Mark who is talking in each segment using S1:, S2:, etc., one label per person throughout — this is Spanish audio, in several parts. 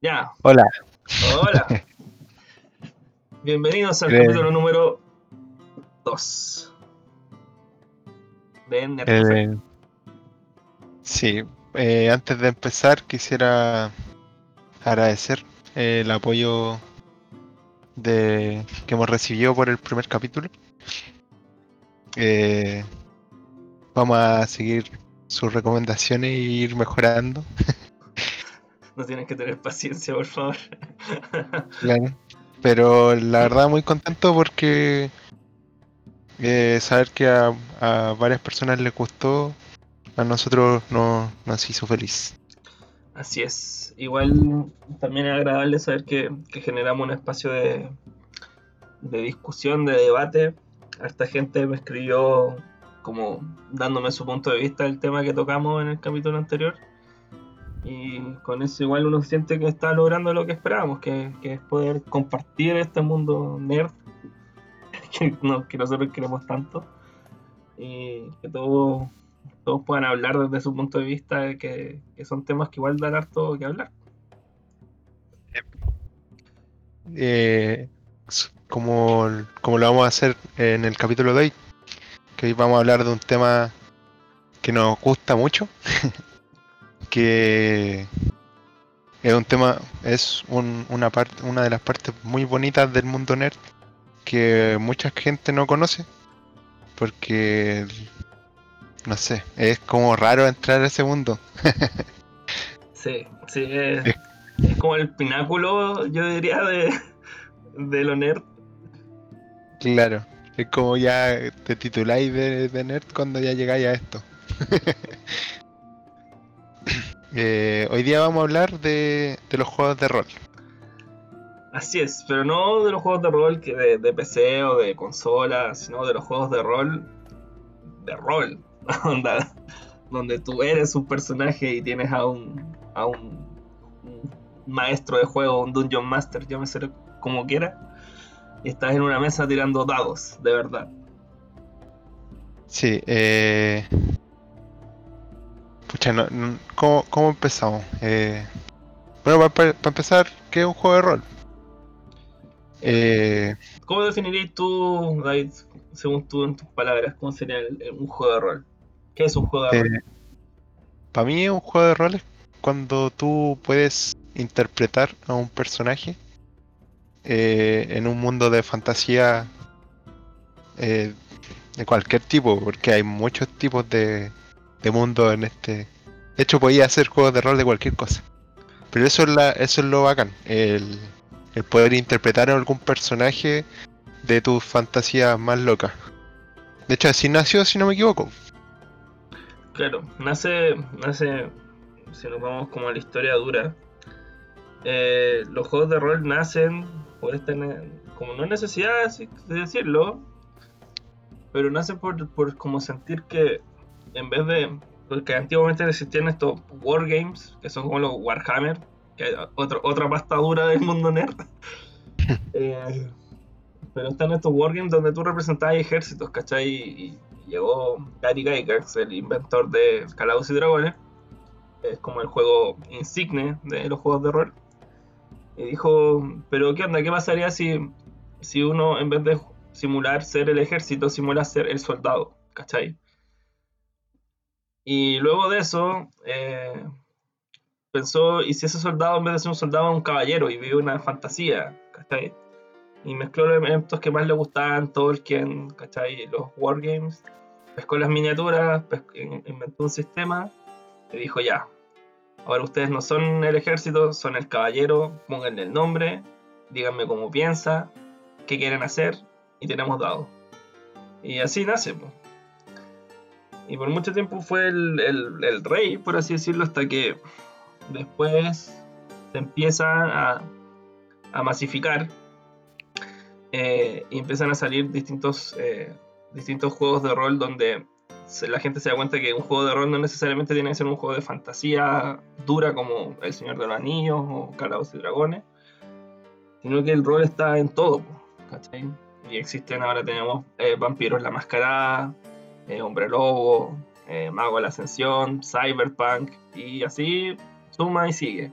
S1: Ya.
S2: Hola.
S1: Hola. Bienvenidos al capítulo número 2 de Nerd
S2: Eh, sí, eh, antes de empezar quisiera agradecer eh, el apoyo de, que hemos recibido por el primer capítulo. Eh, vamos a seguir sus recomendaciones e ir mejorando.
S1: No tienes que tener paciencia, por favor.
S2: Claro. Pero la verdad muy contento porque eh, saber que a, a varias personas les gustó, a nosotros no, nos hizo feliz.
S1: Así es. Igual también es agradable saber que, que generamos un espacio de, de discusión, de debate. Harta gente me escribió como dándome su punto de vista del tema que tocamos en el capítulo anterior. Y con eso igual uno siente que está logrando lo que esperábamos, que, que es poder compartir este mundo nerd que, no- que nosotros queremos tanto. Y que todos todos puedan hablar desde su punto de vista, que, que son temas que igual dan harto que hablar.
S2: eh, como, como lo vamos a hacer en el capítulo de hoy, que hoy vamos a hablar de un tema que nos gusta mucho, que es un tema, es un- una parte, una de las partes muy bonitas del mundo nerd que mucha gente no conoce, porque no sé, es como raro entrar a ese mundo.
S1: Sí, sí, es, es como el pináculo, yo diría, de, de lo nerd.
S2: Claro, es como ya te tituláis de, de nerd cuando ya llegáis a esto. Eh, hoy día vamos a hablar de, de los juegos de rol.
S1: Así es, pero no de los juegos de rol que de, de PC o de consola, sino de los juegos de rol de rol, onda, donde tú eres un personaje y tienes a un, a un, un maestro de juego, un dungeon master, llámeselo como quiera, y estás en una mesa tirando dados, de verdad.
S2: Sí, eh... Pucha, no, no- ¿cómo, cómo empezamos? Eh, Bueno, para, empezar, ¿qué es un juego de rol? Eh,
S1: ¿Cómo definirías tú, David, según tú en tus palabras, cómo sería el- un juego de rol? ¿Qué es un juego de rol?
S2: para mí un juego de rol es cuando tú puedes interpretar a un personaje eh, en un mundo de fantasía eh, de cualquier tipo, porque hay muchos tipos de, de mundo en este. De hecho, podía hacer juegos de rol de cualquier cosa. Pero eso es, la, eso es lo bacán, el, el poder interpretar a algún personaje de tus fantasías más locas. De hecho, así nació, si no me equivoco.
S1: Claro, nace, nace, si nos vamos como a la historia dura, eh, los juegos de rol nacen por esta, como no necesidad de decirlo, pero nacen por, por como sentir que en vez de, porque antiguamente existían estos wargames, que son como los Warhammer, que es otro, otra pasta dura del mundo nerd, Eh, pero están estos wargames donde tú representabas ejércitos, ¿cachai? Y, y llegó Gary Gygax, el inventor de Calabozos y Dragones, es como el juego insigne de los juegos de rol, y dijo, pero ¿qué onda? ¿Qué pasaría si, si uno en vez de simular ser el ejército, simula ser el soldado? ¿Cachai? Y luego de eso, eh, pensó, ¿y si ese soldado en vez de ser un soldado es un caballero y vive una fantasía? ¿Cachai? Y mezcló los elementos que más le gustaban, Tolkien, ¿cachai? Los wargames, pescó las miniaturas, inventó un sistema y dijo ya, ahora ustedes no son el ejército, son el caballero, pónganle el nombre, díganme cómo piensa, qué quieren hacer y tenemos dados. Y así nace. po. Y por mucho tiempo fue el, el- rey, por así decirlo, hasta que después se empieza a, a masificar eh, y empiezan a salir distintos, eh, distintos juegos de rol donde la gente se da cuenta que un juego de rol no necesariamente tiene que ser un juego de fantasía dura como El Señor de los Anillos o Calabozos y Dragones, sino que el rol está en todo, ¿cachai? Y existen, ahora tenemos eh, Vampiros la Mascarada, eh, Hombre Lobo, eh, Mago de la Ascensión, Cyberpunk, y así suma y sigue.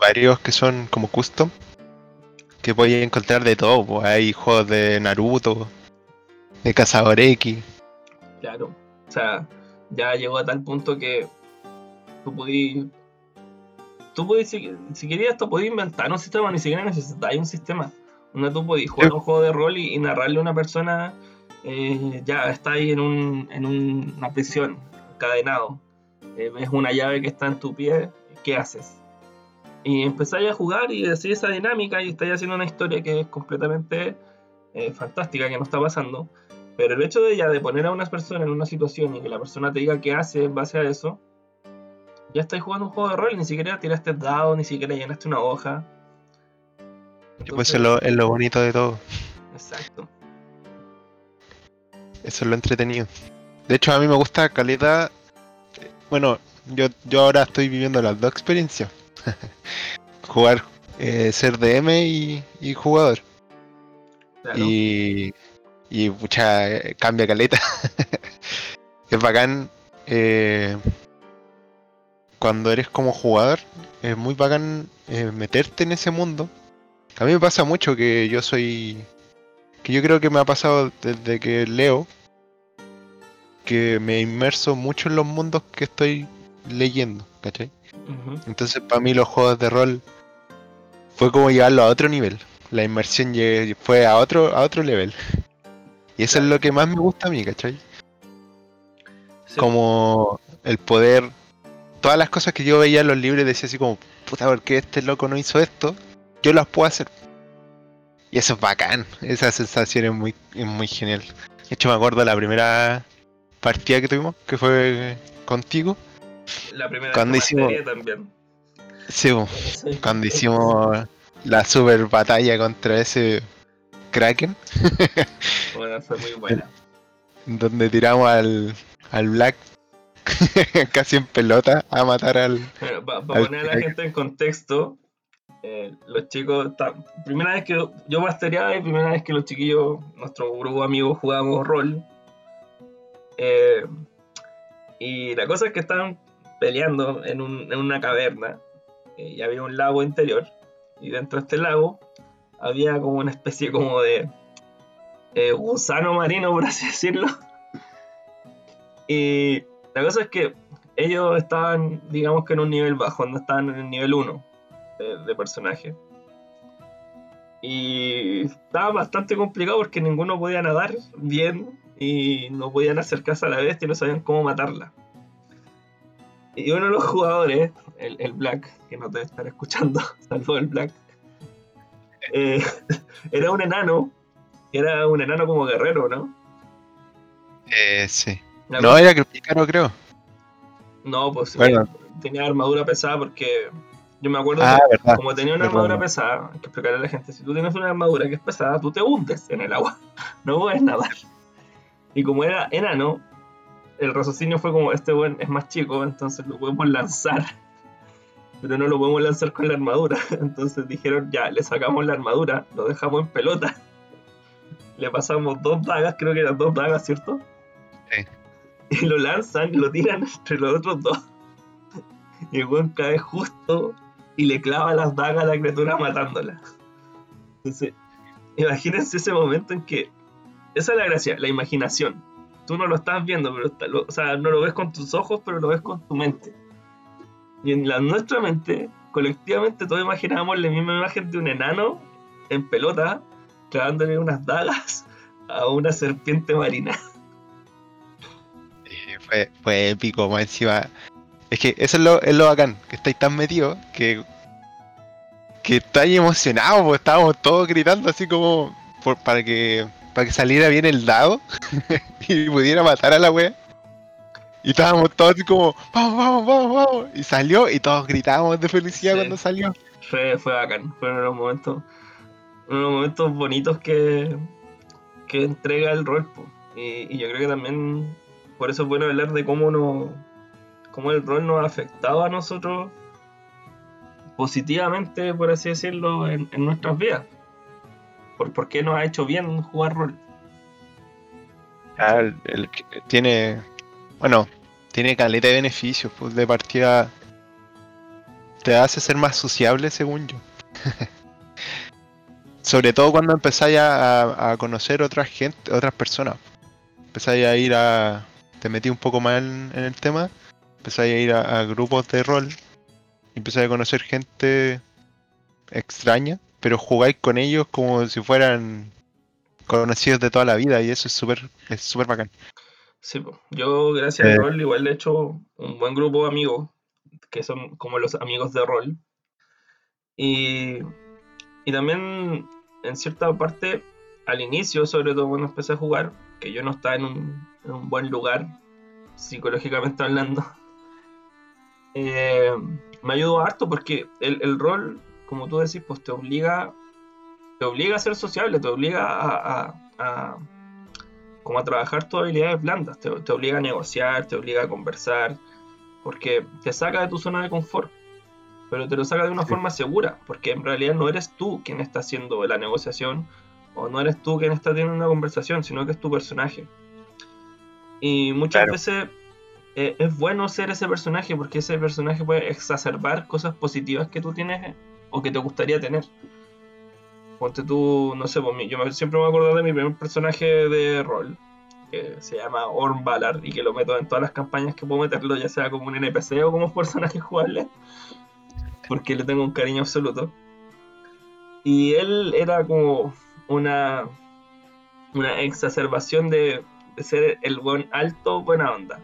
S2: varios que son como custom. Que podéis encontrar de todo. Pues hay juegos de Naruto, de Cazador X.
S1: Claro. O sea, ya llegó a tal punto que tú podías. Tú podías, si, si querías, esto podías inventar un sistema, ni siquiera necesitáis un sistema. Donde tú podías jugar un juego de rol y, y narrarle a una persona. Eh, ya, está ahí en, un, en un- una prisión, encadenado. Eh, ves una llave que está en tu pie, ¿qué haces? Y empezáis a jugar y decir esa dinámica y estáis haciendo una historia que es completamente eh, fantástica, que no está pasando. Pero el hecho de ya de poner a una persona en una situación y que la persona te diga qué hace en base a eso, ya estáis jugando un juego de rol, ni siquiera tiraste dado, ni siquiera llenaste una hoja.
S2: Pues es lo, es lo bonito de todo.
S1: Exacto.
S2: Eso es lo entretenido. De hecho, a mí me gusta calidad. Bueno, yo, yo ahora estoy viviendo las dos experiencias. Jugar, eh, ser DM y, y jugador.
S1: Claro.
S2: Y, y pucha, eh, cambia caleta. es bacán. eh, cuando eres como jugador, es muy bacán eh, meterte en ese mundo. A mí me pasa mucho que yo soy. Que yo creo que me ha pasado desde que leo. Que me inmerso mucho en los mundos que estoy leyendo, ¿cachai? Entonces para mí los juegos de rol fue como llevarlo a otro nivel. La inmersión fue a otro, a otro level. Y eso es lo que más me gusta a mí, ¿cachai?
S1: Sí.
S2: Como el poder... Todas las cosas que yo veía en los libros decía así como, puta, ¿por qué este loco no hizo esto? Yo las puedo hacer. Y eso es bacán. Esa sensación es muy, es muy genial. De hecho me acuerdo la primera partida que tuvimos, que fue contigo.
S1: La primera
S2: Cuando hicimos-
S1: también.
S2: Sí.
S1: Sí.
S2: cuando hicimos la super batalla contra ese Kraken,
S1: Bueno, fue muy buena.
S2: donde tiramos al, al Black casi en pelota a matar al.
S1: Para poner a la gente en contexto, eh, los chicos, ta- primera vez que yo mastereaba y primera vez que los chiquillos, nuestro grupo de amigos, jugábamos rol. Eh, y la cosa es que estaban peleando en, un- en una caverna eh, y había un lago interior. Y dentro de este lago había como una especie como de gusano marino, por así decirlo. Y la cosa es que ellos estaban, digamos que en un nivel bajo, no estaban en el nivel 1 de, de personaje. Y estaba bastante complicado porque ninguno podía nadar bien y no podían acercarse a la bestia y no sabían cómo matarla. Y uno de los jugadores, el, el Black, que no te debe estar escuchando, salvo el Black, eh, era un enano, era un enano como guerrero, ¿no?
S2: Eh, sí.
S1: La
S2: No, era que pícaro, creo.
S1: No, pues
S2: Bueno.
S1: tenía armadura pesada porque yo me acuerdo
S2: Ah,
S1: que
S2: verdad.
S1: como tenía una
S2: verdad.
S1: armadura pesada, hay que explicarle a la gente, si tú tienes una armadura que es pesada, tú te hundes en el agua, no puedes nadar. Y como era enano, el raciocinio fue como, este buen es más chico, entonces lo podemos lanzar, pero no lo podemos lanzar con la armadura. Entonces dijeron, ya, le sacamos la armadura, lo dejamos en pelota, le pasamos dos dagas, creo que eran dos dagas, ¿cierto?
S2: Sí.
S1: Y lo lanzan, lo tiran entre los otros dos. Y el weón cae justo y le clava las dagas a la criatura matándola. Entonces, imagínense ese momento en que. Esa es la gracia, la imaginación. Tú no lo estás viendo, pero o sea, no lo ves con tus ojos, pero lo ves con tu mente. Y en nuestra mente, colectivamente, todos imaginábamos la misma imagen de un enano en pelota, clavándole unas dagas a una serpiente marina.
S2: Fue, fue épico, más encima. Es que eso es lo, es lo bacán, que estáis tan metidos que. que estáis emocionados, porque estábamos todos gritando así como. por- para que. para que saliera bien el dado y pudiera matar a la wea. Y estábamos todos así como, vamos, vamos, vamos, vamos. Y salió y todos gritábamos de felicidad
S1: Sí.
S2: cuando salió.
S1: Fue, fue bacán, fueron unos momentos, unos momentos bonitos que, que entrega el rol. Y, y yo creo que también por eso es bueno hablar de cómo, no, cómo el rol nos ha afectado a nosotros positivamente, por así decirlo, en, nuestras vidas. Por, por qué nos ha hecho bien jugar rol.
S2: Ah, el- tiene. Bueno, tiene caleta de beneficios, pues de partida. te hace ser más sociable, según yo. Sobre todo cuando empezáis a, conocer otras gente, otras personas. Empezáis a ir a. Te metí un poco más en el tema. Empezáis a ir a, a grupos de rol. Empezáis a conocer gente extraña. Pero jugáis con ellos como si fueran conocidos de toda la vida. Y eso es súper es súper bacán.
S1: Sí, yo gracias
S2: Eh.
S1: al rol igual he hecho un buen grupo de amigos, que son como los amigos de rol. Y, y también en cierta parte, al inicio, sobre todo cuando empecé a jugar, que yo no estaba en un, en un buen lugar, psicológicamente hablando, eh, me ayudó harto porque el, el rol, como tú decís, pues te obliga, te obliga a ser sociable, te obliga a, a- a- como a trabajar tus habilidades blandas, te, te obliga a negociar, te obliga a conversar, porque te saca de tu zona de confort, pero te lo saca de una
S2: Sí.
S1: forma segura, porque en realidad no eres tú quien está haciendo la negociación, o no eres tú quien está teniendo una conversación, sino que es tu personaje. Y muchas
S2: Claro.
S1: veces eh, es bueno ser ese personaje, porque ese personaje puede exacerbar cosas positivas que tú tienes eh, o que te gustaría tener. Ponte tú, no sé, pues, yo siempre me acuerdo de mi primer personaje de rol, que se llama Orm Ballard, y que lo meto en todas las campañas que puedo meterlo, ya sea como un NPC o como personaje jugable, porque le tengo un cariño absoluto. Y él era como una, una exacerbación de, de ser el buen alto, buena onda.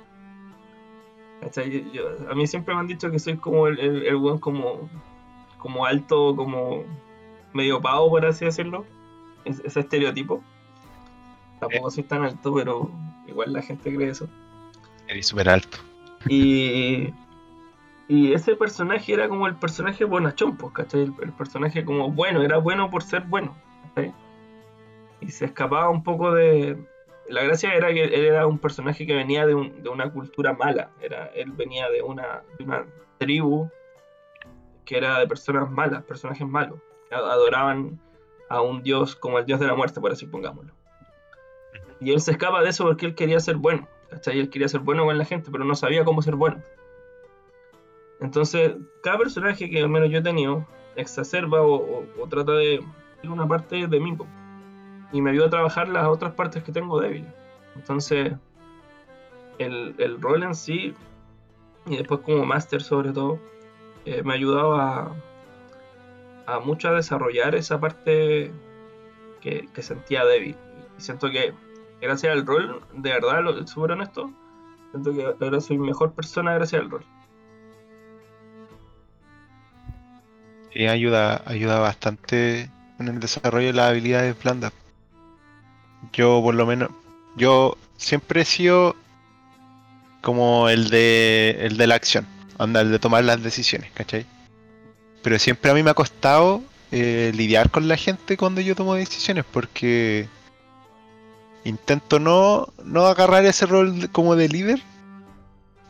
S1: ¿Cachai? Yo- yo- a mí siempre me han dicho que soy como el, el, el buen como, como alto, como medio pavo, por así decirlo. Es- ese estereotipo. Tampoco soy tan alto, pero igual la gente cree eso.
S2: Eres súper alto.
S1: Y, y ese personaje era como el personaje bonachón, pues, ¿cachai? El, el personaje como bueno, era bueno por ser bueno, ¿cachai? Y se escapaba un poco de... La gracia era que él era un personaje que venía de, un- de una cultura mala, era, él venía de una, de una tribu que era de personas malas, personajes malos, adoraban a un dios como el dios de la muerte, por así pongámoslo. Y él se escapa de eso porque él quería ser bueno, ¿cachai? Él quería ser bueno con la gente, pero no sabía cómo ser bueno. Entonces, cada personaje que al menos yo he tenido exacerba o, o- o trata de una parte de mí. Y me ayuda a trabajar las otras partes que tengo débiles. Entonces, el, el rol en sí, y después como máster sobre todo, eh, me ha ayudado a, mucho a desarrollar esa parte que, que sentía débil. Y siento que gracias al rol, de verdad, lo súper honesto, siento que ahora soy mejor persona gracias al rol.
S2: Sí, ayuda, ayuda bastante en el desarrollo de las habilidades blandas. Yo por lo menos, yo siempre he sido como el de el de la acción, anda, el de tomar las decisiones, ¿cachai? Pero siempre a mí me ha costado eh, lidiar con la gente cuando yo tomo decisiones porque intento no, no agarrar ese rol como de líder,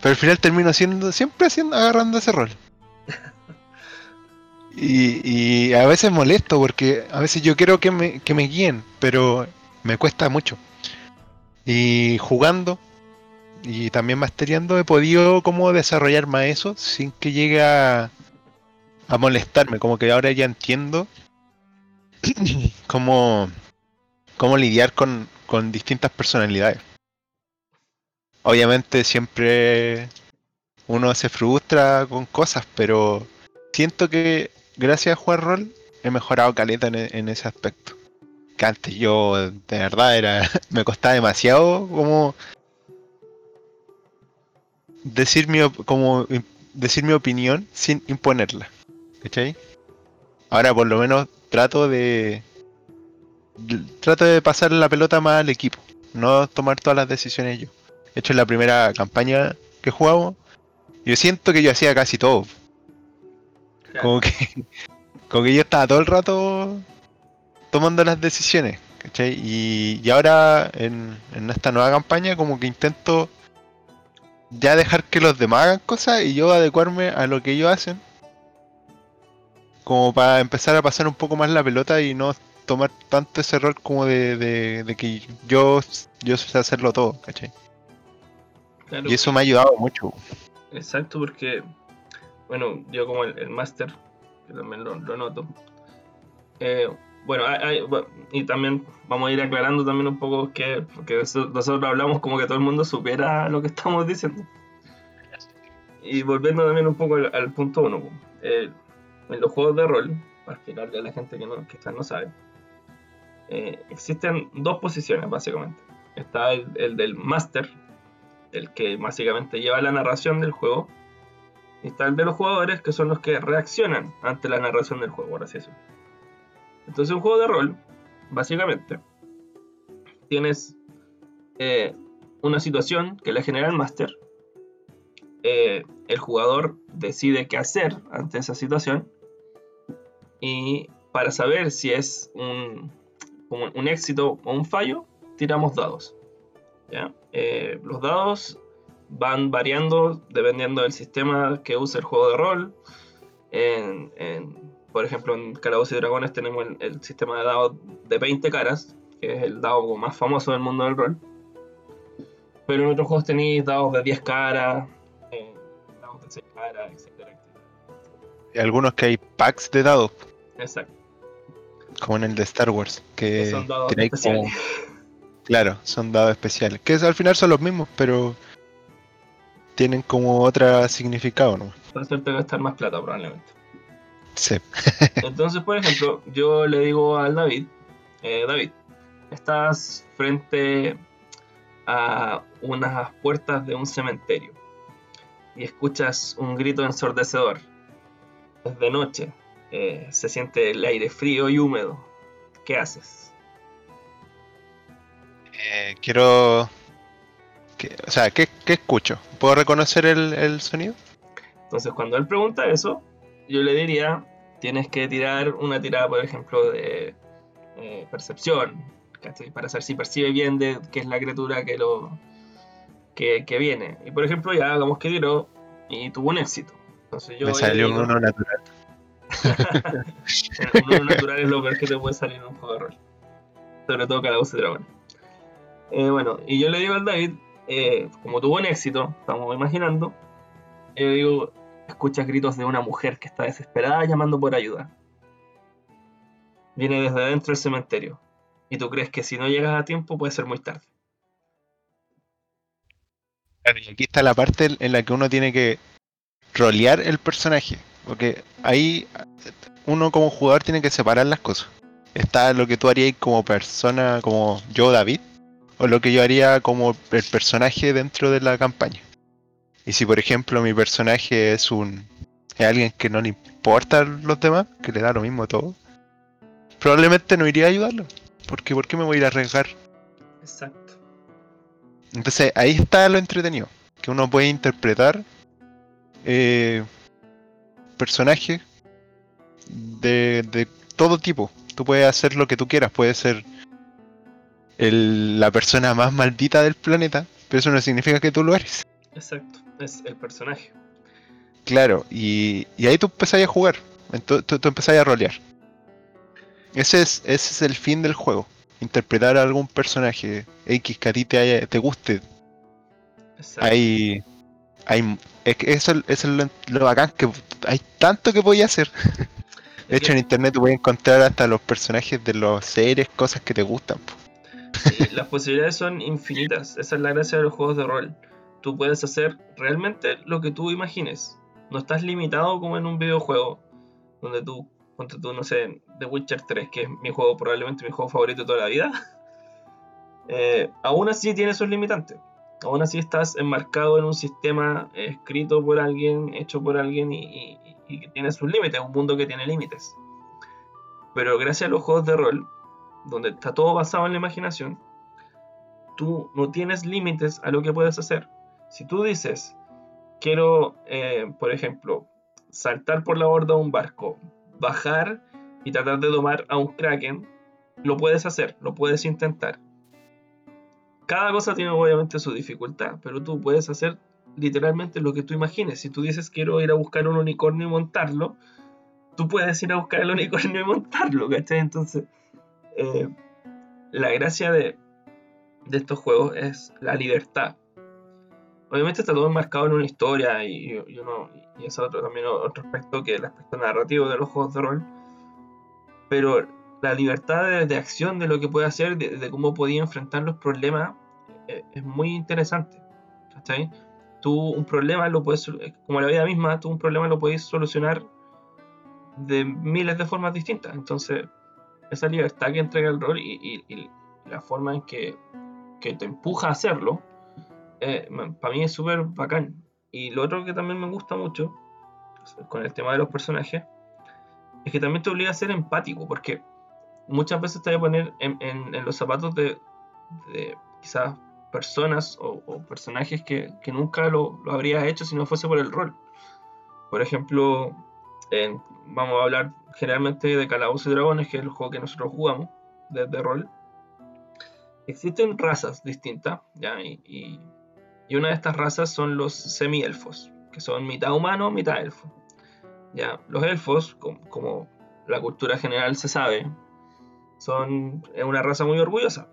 S2: pero al final termino siendo, siempre haciendo, agarrando ese rol. Y, y a veces molesto porque a veces yo quiero que me, que me guíen, pero me cuesta mucho. Y jugando y también masteriando he podido como desarrollar más eso sin que llegue a, molestarme, como que ahora ya entiendo cómo, cómo lidiar con, con distintas personalidades. Obviamente siempre uno se frustra con cosas, pero siento que gracias a jugar rol he mejorado caleta en ese aspecto. Que antes yo de verdad era me costaba demasiado como decir mi como decir mi opinión sin imponerla. ¿Cachai? Ahora por lo menos trato de de- trato de pasar la pelota más al equipo, no tomar todas las decisiones yo. De hecho en la primera campaña que jugamos, yo siento que yo hacía casi todo. Como que, como que yo estaba todo el rato tomando las decisiones, ¿cachai? Y, y ahora en, en esta nueva campaña como que intento ya dejar que los demás hagan cosas y yo adecuarme a lo que ellos hacen. Como para empezar a pasar un poco más la pelota y no tomar tanto ese rol como de, de- de que yo, yo sé hacerlo todo, ¿cachai?
S1: Claro,
S2: Y eso me ha ayudado mucho.
S1: Exacto, porque bueno, yo como el, el máster, que también lo, lo noto, eh, bueno, hay- hay- bu- y también vamos a ir aclarando también un poco que, porque nosotros hablamos como que todo el mundo supiera lo que estamos diciendo. Y volviendo también un poco al, punto uno, eh, en los juegos de rol, para explicarle a la gente que, no, que no sabe, eh, existen dos posiciones básicamente. Está el, el del máster, el que básicamente lleva la narración del juego, y está el de los jugadores, que son los que reaccionan ante la narración del juego, por así decirlo. Entonces, un juego de rol, básicamente, tienes eh, una situación que la genera el máster. eh, el jugador decide qué hacer ante esa situación. Y para saber si es un, un éxito o un fallo, tiramos dados. Eh, los dados van variando dependiendo del sistema que usa el juego de rol. En- por ejemplo, en Calabozos y Dragones tenemos el, el sistema de dados de 20 caras, que es el dado más famoso del mundo del rol. Pero en otros juegos tenéis dados de 10 caras, eh, dados de 6 caras, etcétera, etcétera.
S2: Y algunos que hay packs de dados,
S1: Exacto.
S2: como en el de Star Wars, que
S1: que son dados
S2: tiráis como-
S1: especiales.
S2: Claro, son dados especiales. Que al final son los mismos, pero tienen como otro significado, ¿no?
S1: Para hacerte gastar más plata, probablemente.
S2: Sí.
S1: Entonces, por ejemplo, yo le digo al David, eh, David, estás frente a unas puertas de un cementerio y escuchas un grito ensordecedor. Es de noche, eh, se siente el aire frío y húmedo. ¿Qué haces?
S2: Eh, quiero. que- o sea, ¿qué, qué escucho? ¿Puedo reconocer el, el sonido?
S1: Entonces, cuando él pregunta eso, yo le diría, tienes que tirar una tirada, por ejemplo, de eh, percepción, ¿cachai? para saber si percibe bien de qué es la criatura que lo que, que viene. Y por ejemplo, ya hagamos que tiró y tuvo un éxito. Entonces yo
S2: Me salió un uno natural.
S1: un uno natural es lo peor que te puede salir en un juego de rol. Sobre todo Calabozos y Dragones. Eh, bueno, y yo le digo al David, eh, como tuvo un éxito, estamos imaginando, yo digo, escuchas gritos de una mujer que está desesperada llamando por ayuda. Viene desde adentro del cementerio. Y tú crees que si no llegas a tiempo puede ser muy tarde.
S2: Claro, y aquí está la parte en la que uno tiene que rolear el personaje. Porque ahí uno como jugador tiene que separar las cosas. Está lo que tú harías como persona, como yo, David, o lo que yo haría como el personaje dentro de la campaña. Y si por ejemplo mi personaje es un es alguien que no le importa a los demás, que le da lo mismo todo, probablemente no iría a ayudarlo. Porque ¿por qué me voy a ir a arriesgar?
S1: Exacto.
S2: Entonces ahí está lo entretenido, que uno puede interpretar eh, personajes de, de todo tipo. Tú puedes hacer lo que tú quieras, puedes ser el- la persona más maldita del planeta, pero eso no significa que tú lo eres.
S1: Exacto. Es el personaje.
S2: Claro, y, y ahí tú empezás a jugar, tú, tú empezás a rolear. Ese es, ese es el fin del juego, interpretar a algún personaje X que a ti te, haya- te guste,
S1: Exacto.
S2: hay, hay eso, eso es lo, lo bacán que hay tanto que podía hacer. De hecho en internet tú puedes encontrar hasta los personajes de las series, cosas que te gustan.
S1: las posibilidades son infinitas. Esa es la gracia de los juegos de rol. Tú puedes hacer realmente lo que tú imagines. No estás limitado como en un videojuego. Donde tú, tú, no sé, The Witcher 3, que es mi juego, probablemente mi juego favorito de toda la vida. eh, aún así tiene sus limitantes. Aún así estás enmarcado en un sistema eh, escrito por alguien, hecho por alguien y, y- y que tiene sus límites, un mundo que tiene límites. Pero gracias a los juegos de rol, donde está todo basado en la imaginación, tú no tienes límites a lo que puedes hacer. Si tú dices, quiero, eh, por ejemplo, saltar por la borda de un barco, bajar y tratar de domar a un kraken, lo puedes hacer, lo puedes intentar. Cada cosa tiene obviamente su dificultad, pero tú puedes hacer literalmente lo que tú imagines. Si tú dices quiero ir a buscar un unicornio y montarlo, tú puedes ir a buscar el unicornio y montarlo, ¿cachai? Entonces, eh, la gracia de, de estos juegos es la libertad. Obviamente está todo enmarcado en una historia y, y uno, y es otro también otro aspecto que el aspecto narrativo de los juegos de rol. Pero la libertad de, de acción de lo que puede hacer, de, de cómo podía enfrentar los problemas, eh, es muy interesante. ¿Cachai? Tú un problema lo puedes, eh, como la vida misma, tú un problema lo puedes solucionar de miles de formas distintas. Entonces, esa libertad que entrega el rol y, y- la forma en que, que te empuja a hacerlo, eh, para mí es súper bacán. Y lo otro que también me gusta mucho, con el tema de los personajes, es que también te obliga a ser empático, porque muchas veces te voy a poner en, en- los zapatos de, quizás personas o, personajes que, nunca lo, habrías hecho si no fuese por el rol. Por ejemplo, vamos a hablar generalmente de Calabozos y Dragones, que es el juego que nosotros jugamos de, de rol. Existen razas distintas, ¿ya? Y- y una de estas razas son los semi-elfos, que son mitad humano, mitad elfo. ¿ya? Los elfos, com- como, la cultura general se sabe, son una raza muy orgullosa.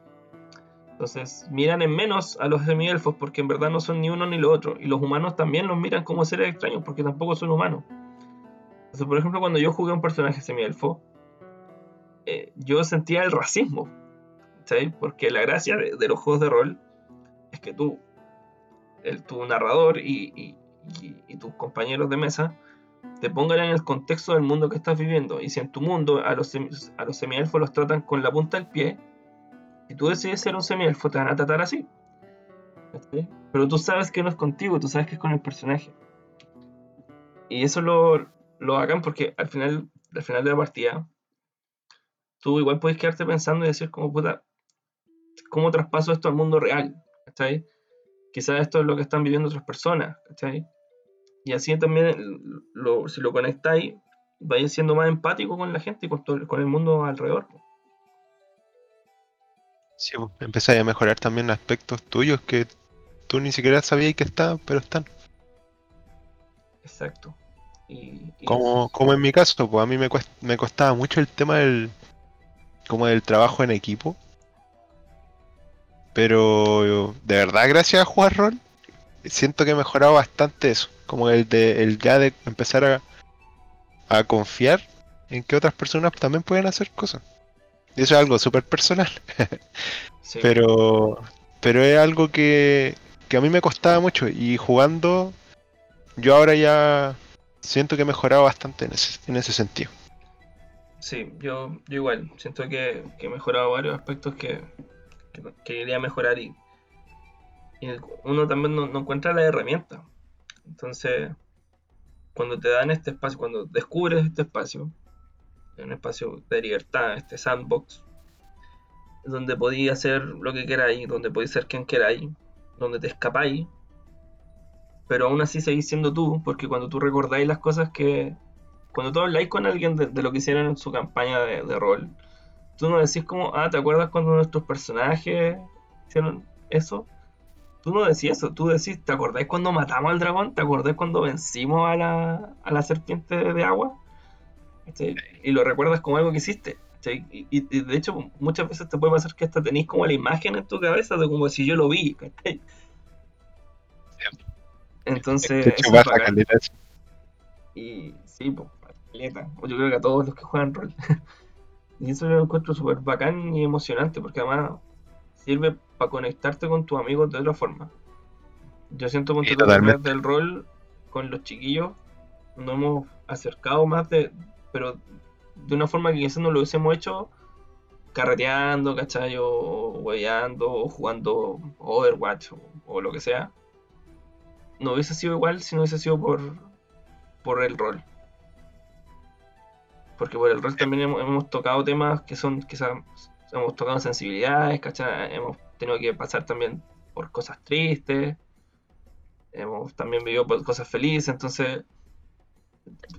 S1: Entonces miran en menos a los semi-elfos porque en verdad no son ni uno ni lo otro. Y los humanos también los miran como seres extraños porque tampoco son humanos. Entonces, por ejemplo, cuando yo jugué a un personaje semi-elfo, eh, yo sentía el racismo. ¿sabes? Porque la gracia de los juegos de rol es que tú, el, tu narrador y, y- y- tus compañeros de mesa te pongan en el contexto del mundo que estás viviendo. Y si en tu mundo a los, a los semielfos los tratan con la punta del pie, y tú decides ser un semielfo, te van a tratar así. Pero tú sabes que no es contigo, tú sabes que es con el personaje. Y eso lo, lo hagan porque al final, al final de la partida, tú igual puedes quedarte pensando y decir como ¿cómo traspaso esto al mundo real? ¿Cachai? Quizás esto es lo que están viviendo otras personas, ¿cachai? Y así también, lo- si lo conectáis, vais siendo más empático con la gente y con, todo- con el mundo alrededor.
S2: Sí, pues, empezáis a mejorar también aspectos tuyos que tú ni siquiera sabías que estaban, pero están.
S1: Exacto. Y, y
S2: Como, como en mi caso, pues a mí me, me costaba mucho el tema del, como del trabajo en equipo. Pero de verdad, gracias a jugar rol, siento que he mejorado bastante eso. Como el de el ya de empezar a, a confiar en que otras personas también pueden hacer cosas. Y eso es algo súper personal.
S1: sí,
S2: Pero, pero es algo que, que a mí me costaba mucho y jugando yo ahora ya siento que he mejorado bastante en ese, en ese sentido.
S1: sí, yo, yo igual. Siento que, que he mejorado varios aspectos que, que, que quería mejorar y, uno también no, encuentra la herramienta. Entonces, cuando te dan este espacio, cuando descubres este espacio, un espacio de libertad, este sandbox, donde podéis hacer lo que queráis, donde podéis ser quien queráis, donde te escapáis, pero aún así seguís siendo tú, porque cuando tú recordáis las cosas que. Cuando tú habláis con alguien de, lo que hicieron en su campaña de rol, tú no decís como, ah, ¿te acuerdas cuando nuestros personajes hicieron eso? Tú no decís eso, tú decís, ¿te acordáis cuando matamos al dragón? ¿Te acordáis cuando vencimos a la, a la serpiente de agua? ¿Cachai? Y lo recuerdas como algo que hiciste. Y, de hecho, muchas veces te puede pasar que hasta tenéis como la imagen en tu cabeza de como si yo lo vi. ¿cachai? Entonces,
S2: De hecho, caleta.
S1: Y sí, pues, caleta. Yo creo que a todos los que juegan rol. y eso lo encuentro súper bacán y emocionante porque además sirve para conectarte con tus amigos de otra forma. Yo siento
S2: totalmente.
S1: del rol con los chiquillos nos hemos acercado más de, pero de una forma que quizás no lo hubiésemos hecho carreteando, ¿cachai? O o jugando Overwatch o, o lo que sea. No hubiese sido igual si no hubiese sido por, por el rol. Porque por el rol también hemos, hemos tocado temas que son quizás hemos tocado sensibilidades, ¿cachai? Hemos tenido que pasar también por cosas tristes. Hemos también vivido por cosas felices, entonces.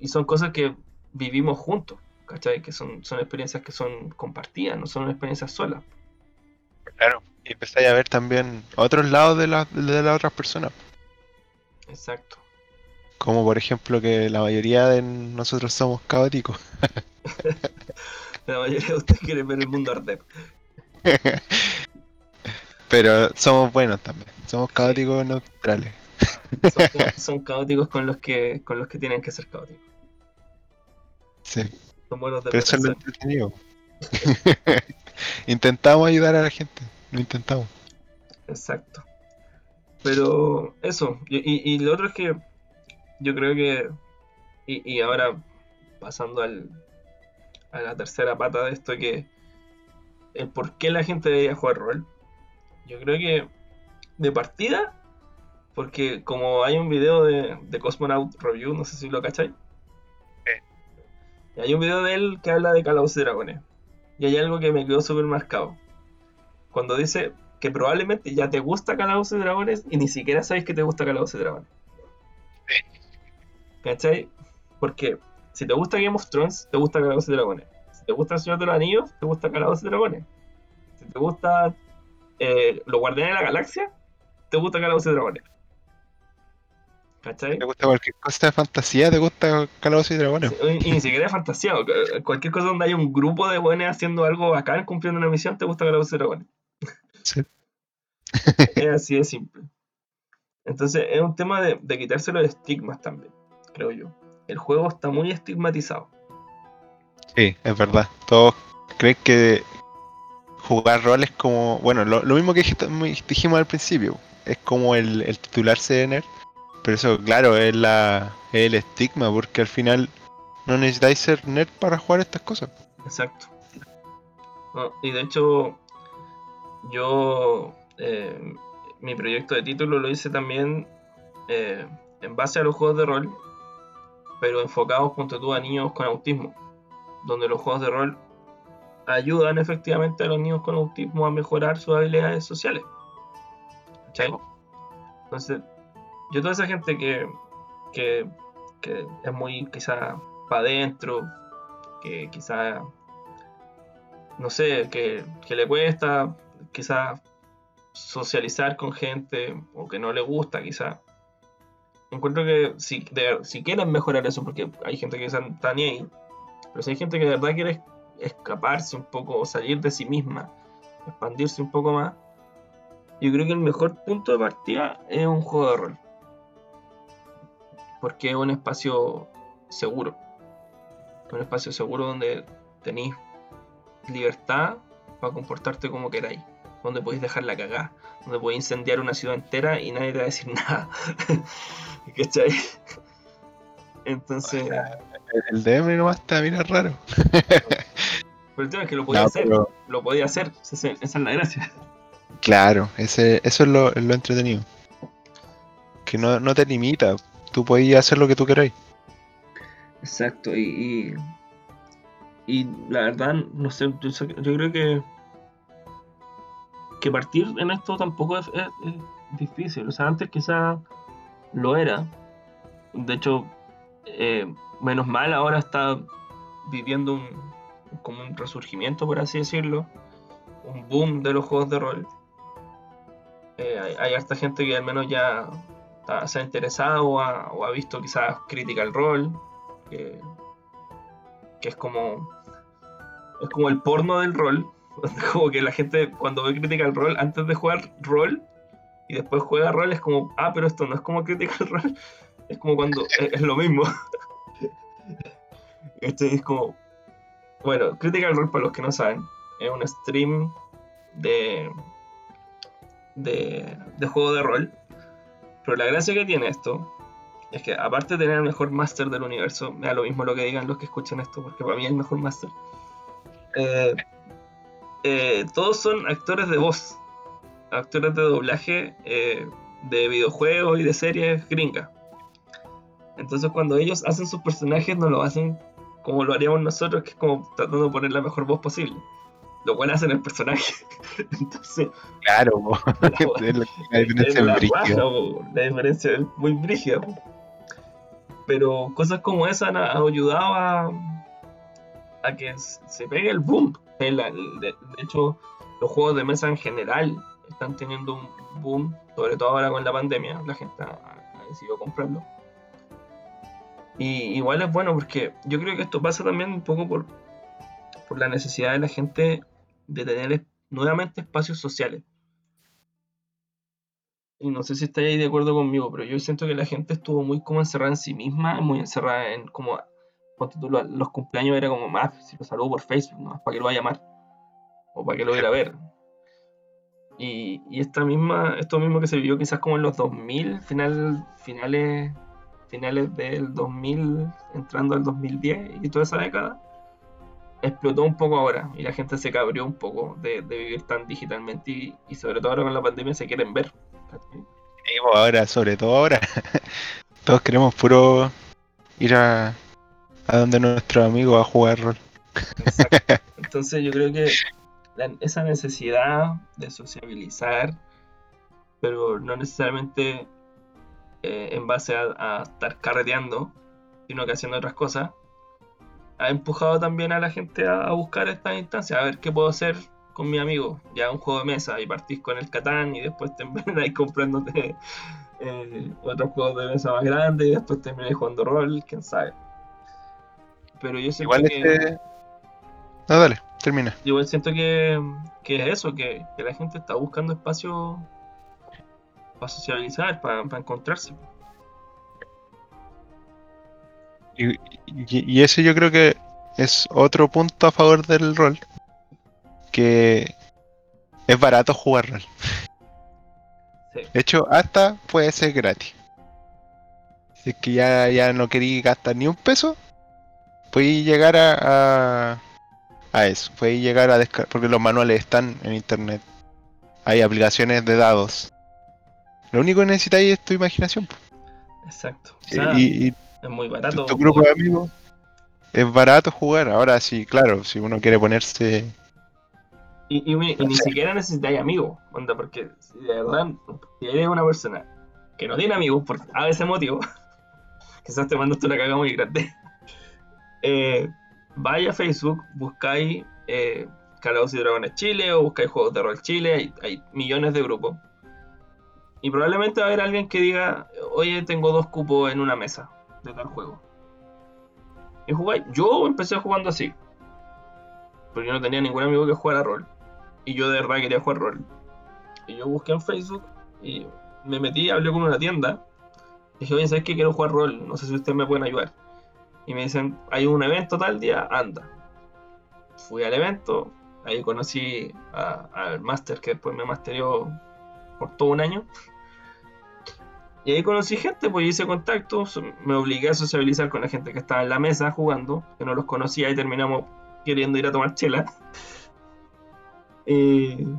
S1: Y son cosas que vivimos juntos, ¿cachai? Que son, son experiencias que son compartidas, no son experiencias solas.
S2: Claro. Y empezáis a ver también otros lados de, la- de las otras personas.
S1: Exacto.
S2: Como por ejemplo que la mayoría de nosotros somos caóticos.
S1: La mayoría de ustedes quieren ver el mundo arder.
S2: Pero somos buenos también. Somos caóticos neutrales.
S1: Son, ca- son caóticos con los que con los que tienen que ser caóticos.
S2: Sí,
S1: Son buenos de
S2: pero eso es lo entretenido. intentamos ayudar a la gente, lo intentamos.
S1: Exacto. Pero eso, y, y- y lo otro es que yo creo que, y, y ahora pasando al, a la tercera pata de esto, que el por qué la gente debería jugar rol, yo creo que de partida, porque como hay un video de, de Cosmonaut Review, no sé si lo cacháis, y hay un video de él que habla de Calabozos y Dragones, y hay algo que me quedó súper marcado. Cuando dice que probablemente ya te gusta Calabozos y Dragones y ni siquiera sabes que te gusta Calabozos y Dragones. ¿Cachai? Porque si te gusta Game of Thrones, te gusta Calabozos y Dragones. Si te gusta El Señor de los Anillos, te gusta Calabozos y Dragones. Si te gusta eh, Los Guardianes de la Galaxia, te gusta Calabozos y Dragones. ¿Cachai?
S2: ¿Te gusta cualquier cosa de fantasía? ¿Te gusta Calabozos y Dragones?
S1: Y, y ni siquiera es fantasía. cu- Cualquier cosa donde hay un grupo de buenos haciendo algo bacán, cumpliendo una misión, te gusta Calabozos y Dragones.
S2: Sí.
S1: Es así de simple. Entonces es un tema de, de quitarse los estigmas también, creo yo. El juego está muy estigmatizado.
S2: Sí, es verdad. Todos creen que jugar rol es como. Bueno, lo, lo mismo que dijimos al principio. Es como el, el titularse de nerd. Pero eso, claro, es, la, es el estigma, porque al final no necesitáis ser nerd para jugar estas cosas.
S1: Exacto. No, y de hecho, yo eh, mi proyecto de título lo hice también eh, en base a los juegos de rol, pero enfocados, punto tú, a niños con autismo, donde los juegos de rol ayudan efectivamente a los niños con autismo a mejorar sus habilidades sociales. ¿Cachai? Entonces, yo toda esa gente que, que, que es muy quizá para adentro, que quizá, no sé, que, que le cuesta quizá socializar con gente o que no le gusta quizá. Encuentro que si, de- si quieren mejorar eso, porque hay gente que está ni ahí, pero si hay gente que de verdad quiere escaparse un poco salir de sí misma, expandirse un poco más, yo creo que el mejor punto de partida es un juego de rol. Porque es un espacio seguro. Un espacio seguro donde tenéis libertad para comportarte como queráis. Donde podéis dejar la cagada. Donde podéis incendiar una ciudad entera y nadie te va a decir nada. ¿Cachai? Entonces.
S2: El DM nomás te va a mirar raro.
S1: Pero el tema es que lo podía
S2: No,
S1: hacer.
S2: pero-
S1: Lo podía hacer. Esa, es la gracia.
S2: Claro, ese, eso es lo, lo entretenido. Que no, no te limita. Tú podías hacer lo que tú queráis.
S1: Exacto, y, y, y la verdad, no sé- yo creo que que partir en esto tampoco es, es- difícil. O sea, antes quizás lo era. De hecho, eh, menos mal ahora está viviendo un, como un resurgimiento, por así decirlo. Un boom de los juegos de rol. Eh, hay, hay harta gente que al menos ya está- se ha interesado o ha, o ha visto quizás Critical Role, que, que es como es como el porno del rol. Como que la gente cuando ve Critical Role antes de jugar rol y después juega rol es como, ah, pero esto no es como Critical Role. Es como cuando es, lo mismo. Este es como, bueno, Critical Role para los que no saben, es un stream de de, de juego de rol. Pero la gracia que tiene esto es que aparte de tener el mejor máster del universo, me lo mismo lo que digan los que escuchen esto, porque para mí es el mejor máster. eh, eh, todos son actores de voz, actores de doblaje eh, de videojuegos y de series gringas. Entonces cuando ellos hacen sus personajes no lo hacen como lo haríamos nosotros, que es como tratando de poner la mejor voz posible. Lo cual hacen el personaje. Entonces,
S2: Claro,
S1: la,
S2: Es la, la diferencia
S1: es la la diferencia muy brígida. Pero cosas como esa han, han ayudado a, a que se pegue el boom. De, hecho, los juegos de mesa en general están teniendo un boom, sobre todo ahora con la pandemia. La gente ha, decidido comprarlo. Y igual es bueno porque yo creo que esto pasa también un poco por, por la necesidad de la gente de tener nuevamente espacios sociales. y no sé si estáis de acuerdo conmigo, pero yo siento que la gente estuvo muy como encerrada en sí misma, muy encerrada en como, los cumpleaños era como más, si lo saludo por Facebook, ¿no? ¿Para qué lo va a llamar? O para qué lo va a ver. Y, esta misma, esto mismo que se vivió quizás como en los 2000, final, finales, finales del 2000, entrando al 2010 y toda esa década, explotó un poco ahora y la gente se cabrió un poco de, vivir tan digitalmente y, sobre todo ahora con la pandemia se quieren ver.
S2: pues ahora, sobre todo ahora, todos queremos puro ir a, a donde nuestro amigo va a jugar rol.
S1: Exacto. Entonces yo creo que la- esa necesidad de sociabilizar, pero no necesariamente eh, en base a, a estar carreteando, sino que haciendo otras cosas, ha empujado también a la gente a, a buscar estas instancias, a ver qué puedo hacer con mi amigo. Ya un juego de mesa y partís con el Catán y después termináis comprándote eh, otros juegos de mesa más grandes y después termináis jugando rol, quién sabe. Pero yo siento
S2: Igual
S1: que...
S2: este... No, dale, termina.
S1: Igual siento que, que es eso, que, que la gente está buscando espacio para sociabilizar, para, para encontrarse.
S2: Y, y- y ese yo creo que es otro punto a favor del rol. Que es barato jugar rol.
S1: Sí.
S2: De hecho, hasta puede ser gratis. Si es que ya, ya no queréis gastar ni un peso, podéis llegar a, a, a eso. Podéis llegar a descargar, porque los manuales están en internet. Hay aplicaciones de dados. Lo único que necesitáis es tu imaginación.
S1: Exacto. O sea,
S2: y, y
S1: es muy
S2: tu,
S1: barato.
S2: tu grupo de amigos es barato jugar. Ahora sí, claro, si uno quiere ponerse.
S1: Y, y- y ni siquiera necesitáis amigos, onda, porque si de verdad, si eres una persona que no tiene amigos por a ese motivo, quizás te mandaste una caga muy grande. Eh, vaya a Facebook, buscáis eh, y Dragones Chile o buscáis Juegos de Rol Chile, hay, millones de grupos. Y probablemente va a haber alguien que diga, oye, tengo dos cupos en una mesa de tal juego. Y jugáis. Yo empecé jugando así. Porque yo no tenía ningún amigo que jugara rol. Y yo de verdad quería jugar rol. Y yo busqué en Facebook y me metí, hablé con una tienda. Dije, oye, ¿sabes qué? Quiero jugar rol. No sé si ustedes me pueden ayudar. Y me dicen, hay un evento tal día, anda. Fui al evento, ahí conocí al máster que después me masterió por todo un año. Y ahí conocí gente, pues hice contactos, me obligué a sociabilizar con la gente que estaba en la mesa jugando, que no los conocía y terminamos queriendo ir a tomar chela.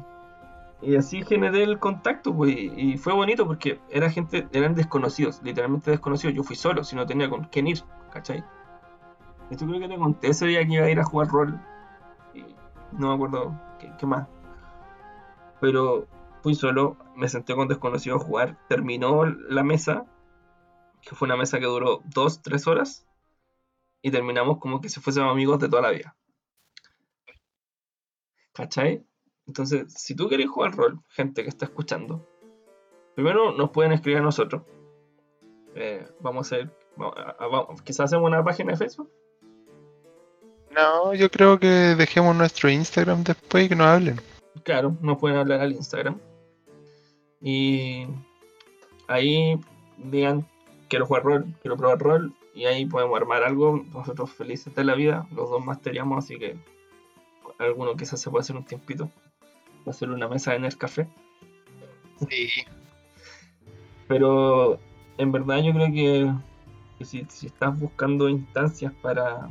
S1: Y así generé el contacto, pues, y, y fue bonito porque era gente, eran desconocidos, literalmente desconocidos. Yo fui solo, si no tenía con quién ir, ¿cachai? Tú creo que te conté ese día que iba a ir a jugar rol. No me acuerdo qué, más. Pero fui solo, me senté con desconocidos a jugar. Terminó la mesa, que fue una mesa que duró dos, tres horas. Y terminamos como que si fuésemos amigos de toda la vida. ¿Cachai? Entonces, si tú querés jugar rol, gente que está escuchando, primero nos pueden escribir a nosotros. Eh, vamos a hacer, quizás hacemos una página de Facebook.
S2: No, yo creo que dejemos nuestro Instagram después y que nos hablen.
S1: Claro, nos pueden hablar al Instagram. Y ahí digan, quiero jugar rol, quiero probar rol. Y ahí podemos armar algo. Nosotros felices de la vida. Los dos masteriamos, así que alguno quizás se puede hacer un tiempito. Hacer una mesa de Café.
S2: Sí.
S1: Pero en verdad yo creo que, que si, si estás buscando instancias para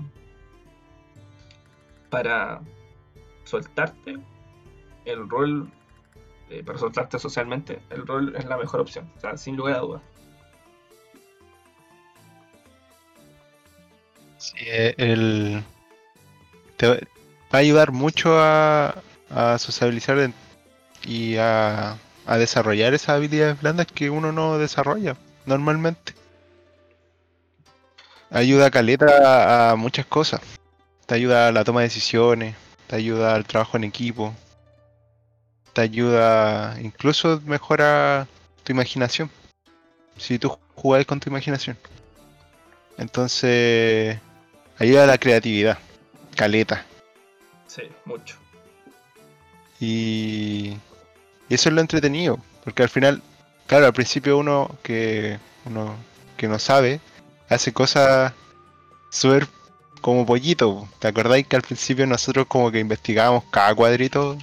S1: para soltarte, el rol, eh, para soltarte socialmente, el rol es la mejor opción, o sea, sin lugar a dudas.
S2: Sí, eh, el... Te va a ayudar mucho a, a sociabilizar y a, desarrollar esas habilidades blandas que uno no desarrolla normalmente. Ayuda a caleta a muchas cosas. Te ayuda a la toma de decisiones, te ayuda al trabajo en equipo, te ayuda, incluso mejora tu imaginación. Si tú jugás con tu imaginación. Entonces, ayuda a la creatividad, caleta.
S1: Sí, mucho.
S2: Y, y eso es lo entretenido, porque al final claro, al principio uno que uno que no sabe hace cosas súper como pollito. ¿Te acordáis que al principio nosotros como que investigábamos cada cuadrito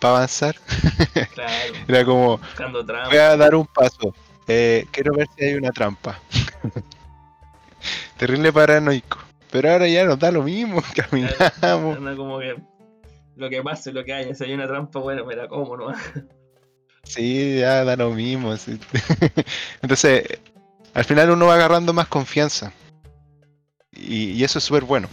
S2: para avanzar?
S1: Claro,
S2: Era como, voy a dar un paso. Eh, quiero ver si hay una trampa. Terrible paranoico. Pero ahora ya nos da lo mismo, caminamos.
S1: Anda como que lo que pase, lo que haya, si hay una trampa, bueno, me la como, ¿no?
S2: Sí, ya da lo mismo. sí. Entonces, al final uno va agarrando más confianza. Y, y eso es súper bueno.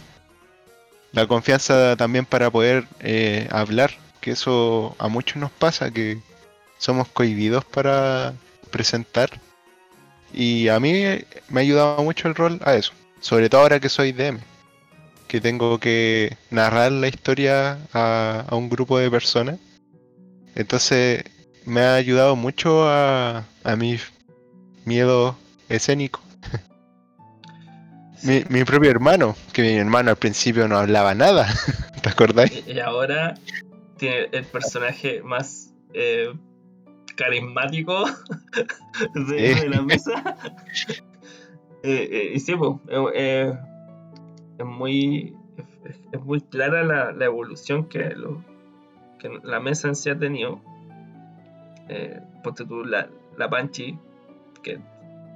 S2: La confianza también para poder eh, hablar, que eso a muchos nos pasa, que somos cohibidos para presentar. Y a mí me ha ayudado mucho el rol a eso. Sobre todo ahora que soy DM. Que tengo que narrar la historia a, a un grupo de personas. Entonces me ha ayudado mucho a, a mi miedo escénico. Mi, mi propio hermano, que mi hermano al principio no hablaba nada. ¿Te acordáis?
S1: Y ahora tiene el personaje más eh, carismático de, la mesa. Eh, eh, y sí, pues, es muy es, es muy clara la, la evolución que, lo- que la mesa en sí ha tenido. Eh, ponte tú la, la Panchi, que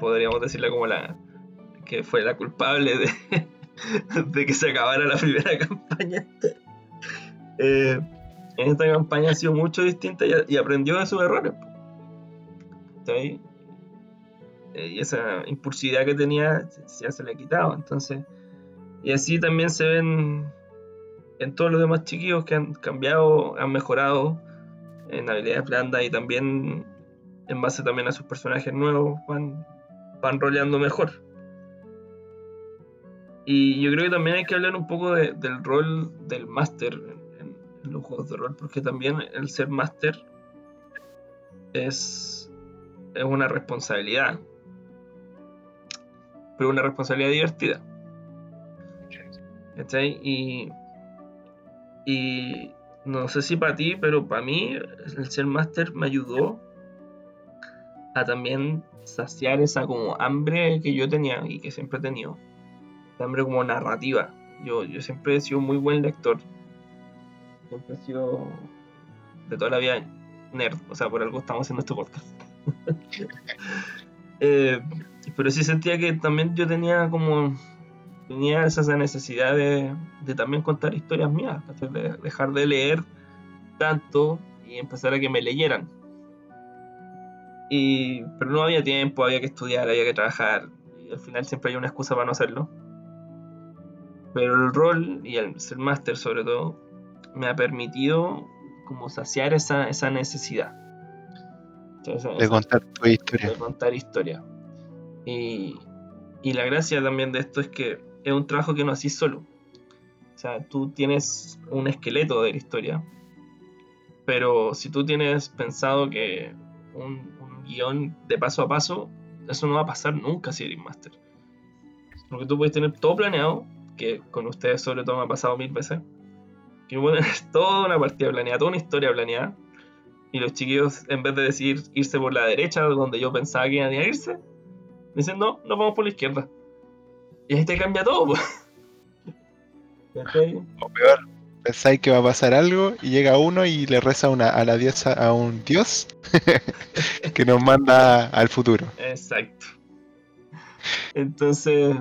S1: podríamos decirla como la que fue la culpable de, que se acabara la primera campaña. Eh, esta campaña ha sido mucho distinta y, aprendió de sus errores. Eh, y esa impulsividad que tenía ya se le ha quitado. Entonces, y así también se ven en todos los demás chiquillos que han cambiado, han mejorado en habilidades blandas y también en base también a sus personajes nuevos van, van roleando mejor. Y yo creo que también hay que hablar un poco de- del rol del máster en, los juegos de rol, porque también el ser máster es, es una responsabilidad, pero una responsabilidad divertida. ¿Cachai? Y, y no sé si para ti, pero para mí el ser máster me ayudó a también saciar esa como hambre que yo tenía y que siempre he tenido. Esa hambre como narrativa. Yo, yo siempre he sido muy buen lector. Siempre he sido de toda la vida nerd. O sea, por algo estamos haciendo este podcast. Eh, pero sí sentía que también yo tenía como tenía esa necesidad de, de también contar historias mías, de dejar de leer tanto y empezar a que me leyeran. Y, pero no había tiempo, había que estudiar, había que trabajar, y al final siempre hay una excusa para no hacerlo. Pero el rol y el ser máster sobre todo me ha permitido como saciar esa, esa necesidad.
S2: De
S1: esa-
S2: contar tu historia.
S1: de contar historia. Y, y la gracia también de esto es que es un trabajo que no hacís solo. O sea, tú tienes un esqueleto de la historia, pero si tú tienes pensado que un, un guion de paso a paso, eso no va a pasar nunca si eres máster. Porque tú puedes tener todo planeado, que con ustedes sobre todo me ha pasado mil veces, que tener toda una partida planeada, toda una historia planeada, y los chiquillos, en vez de decir irse por la derecha, donde yo pensaba que iban a irse, dicen no, nos vamos por la izquierda. Y ahí te cambia todo, pues.
S2: O peor, pensáis que va a pasar algo y llega uno y le reza una, a la diosa, a un dios que nos manda al futuro.
S1: Exacto. Entonces,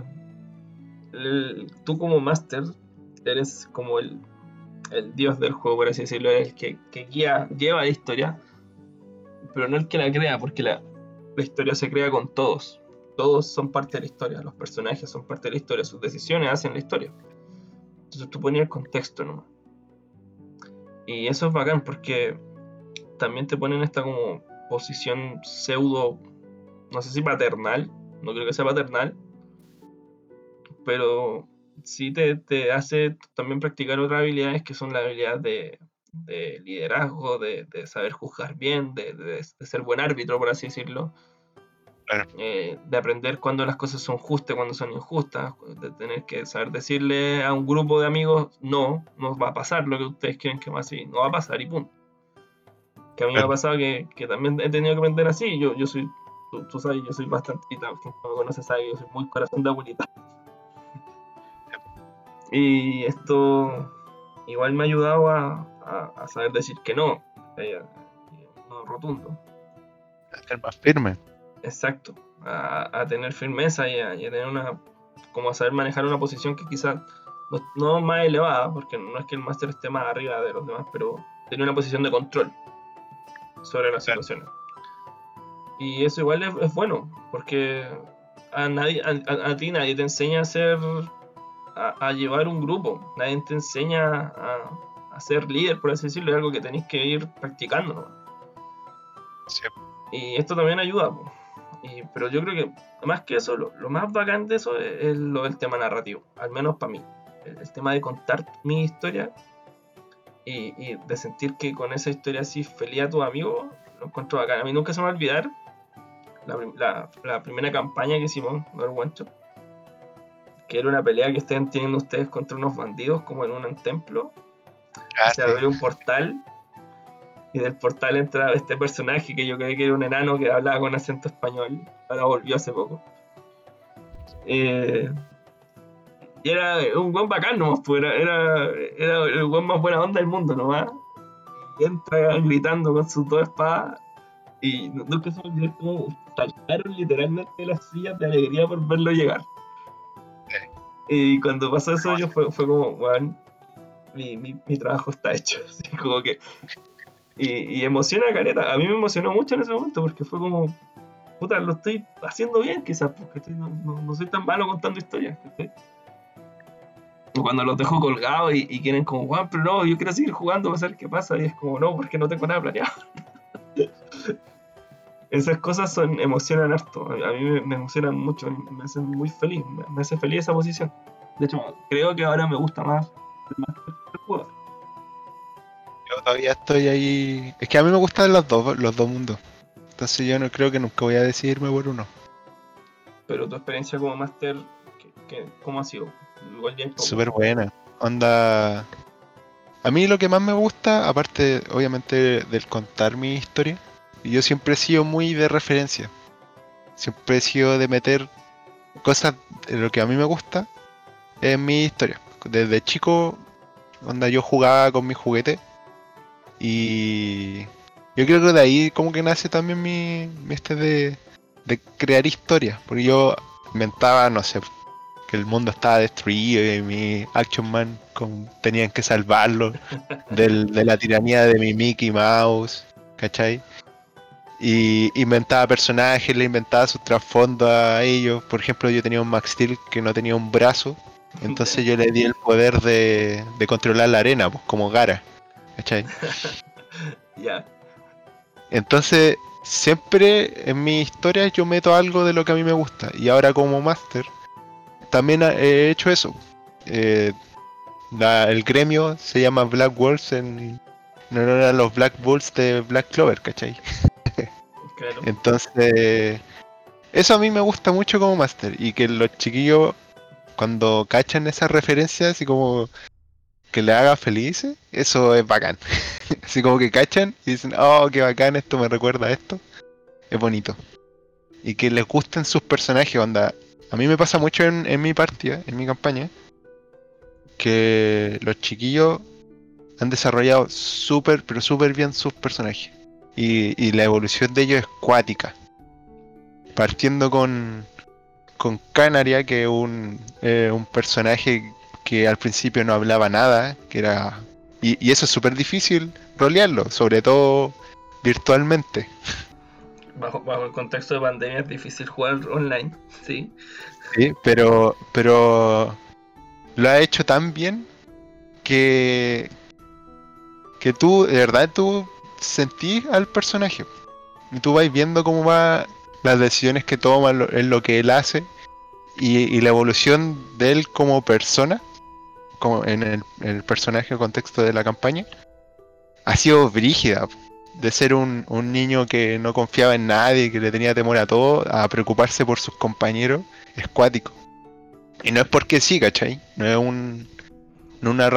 S1: tú como máster eres como el, el dios del juego, por así decirlo, eres el que, guía, lleva la historia, pero no el que la crea, porque la, la historia se crea con todos. Todos son parte de la historia, los personajes son parte de la historia, sus decisiones hacen la historia. Entonces tú pones el contexto nomás. Y eso es bacán porque también te ponen esta como posición pseudo, no sé si paternal, no creo que sea paternal, pero sí te, te hace también practicar otras habilidades que son las habilidades de, de liderazgo, de, de saber juzgar bien, de, de- ser buen árbitro, por así decirlo.
S2: Claro.
S1: Eh, de aprender cuando las cosas son justas, cuando son injustas, de tener que saber decirle a un grupo de amigos, no, no va a pasar lo que ustedes quieren que pase, no va a pasar y punto. Que a mí me ha pasado que, que también he tenido que aprender así. Yo, yo soy, tú, tú sabes, yo soy bastante, quien me conoce sabe que yo soy muy corazón de abuelita. Y esto igual me ha ayudado a, a, a saber decir que no. eh, no rotundo.
S2: A ser más firme.
S1: Exacto. A, a tener firmeza y a, y a tener una. como a saber manejar una posición que quizás no, no más elevada, porque no es que el máster esté más arriba de los demás, pero tener una posición de control sobre las
S2: Claro.
S1: situaciones. Y eso igual es, es bueno, porque a, nadie, a, a- a ti nadie te enseña a ser. A, a llevar un grupo, nadie te enseña a, a ser líder, por así decirlo, es algo que tenéis que ir practicando. ¿no?
S2: Sí.
S1: Y esto también ayuda. Y, pero yo creo que más que eso, lo, lo más bacán de eso es, es lo del tema narrativo, al menos para mí. El, el tema de contar mi historia y, y de sentir que con esa historia así feliz a tus amigos, lo encuentro bacán. A mí nunca se me va a olvidar la, la- la primera campaña que hicimos, no el guancho, que era una pelea que estaban teniendo ustedes contra unos bandidos como en un templo
S2: Ah,
S1: se abrió un portal y del portal entra este personaje que yo creí que era un enano que hablaba con acento español. Ahora volvió hace poco. Eh, y era un buen bacán nomás, pues era, era, era el buen más buena onda del mundo nomás. Y entra gritando con sus dos espadas. Y nu- nunca se me olvidó cómo saltaron literalmente las sillas de alegría por verlo llegar. Y cuando pasó eso, yo fue, fue como, weón, mi, mi, mi trabajo está hecho. Así como que. Y, y emociona a. A mí me emocionó mucho en ese momento porque fue como. Puta, lo estoy haciendo bien, quizás, porque estoy- no, no- no soy tan malo contando historias. cuando los dejo colgados y, y quieren como, Juan, pero no, yo quiero seguir jugando para saber qué pasa. Y es como, no, porque no tengo nada planeado. Esas cosas son, emocionan harto. A, mí me, me emocionan mucho, me hacen muy feliz. Me, me hace feliz esa posición. De hecho, creo que ahora me gusta más que el jugador.
S2: Yo todavía estoy ahí. Es que a mí me gustan los dos, los dos mundos. Entonces yo no creo que nunca voy a decidirme por uno.
S1: Pero tu experiencia como máster, ¿qué- qué- ¿cómo ha sido?
S2: Súper buena. Onda. A mí lo que más me gusta, aparte obviamente del contar mi historia, yo siempre he sido muy de referencia. Siempre he sido de meter cosas de lo que a mí me gusta en mi historia. Desde chico, onda yo jugaba con mis juguetes y yo creo que de ahí como que nace también mi, mi este de, de crear historias. Porque yo inventaba, no sé, que el mundo estaba destruido y mi Action Man con- tenían que salvarlo del- de la tiranía de mi Mickey Mouse, ¿cachai? Y inventaba personajes, le inventaba sus trasfondos a ellos. Por ejemplo, yo tenía un Max Steel que no tenía un brazo, entonces yo le di el poder de, de controlar la arena, pues como Gara, ¿cachai?
S1: Ya.
S2: Entonces, siempre en mi historia yo meto algo de lo que a mí me gusta. Y ahora como máster, también he hecho eso. Eh, la- el gremio se llama Black Wolves en, en honor a los Black Bulls de Black Clover, ¿cachai? Entonces, eso a mí me gusta mucho como máster. Y que los chiquillos, cuando cachan esas referencias, y como que le haga felices, eso es bacán. Así como que cachan y dicen, oh, qué bacán, esto me recuerda a esto. Es bonito. Y que les gusten sus personajes, onda. A mí me pasa mucho en, en mi partida, en mi campaña, que los chiquillos han desarrollado súper, pero súper bien sus personajes. Y, y la evolución de ellos es cuática. Partiendo con, con Canaria, que es un, eh, un personaje que al principio no hablaba nada, que era... Y, y eso es súper difícil rolearlo, sobre todo virtualmente.
S1: Bajo, bajo el contexto de pandemia es difícil jugar online, sí.
S2: Sí, pero, pero lo ha hecho tan bien que, que tú, de verdad, tú sentís al personaje. Y tú vas viendo cómo va las decisiones que toma, en lo que él hace y, y la evolución de él como persona, como en el, en el personaje en contexto de la campaña, ha sido brígida. De ser un, niño que no confiaba en nadie, que le tenía temor a todo, a preocuparse por sus compañeros es cuático. Y no es porque sí, ¿cachai? No es un. No, una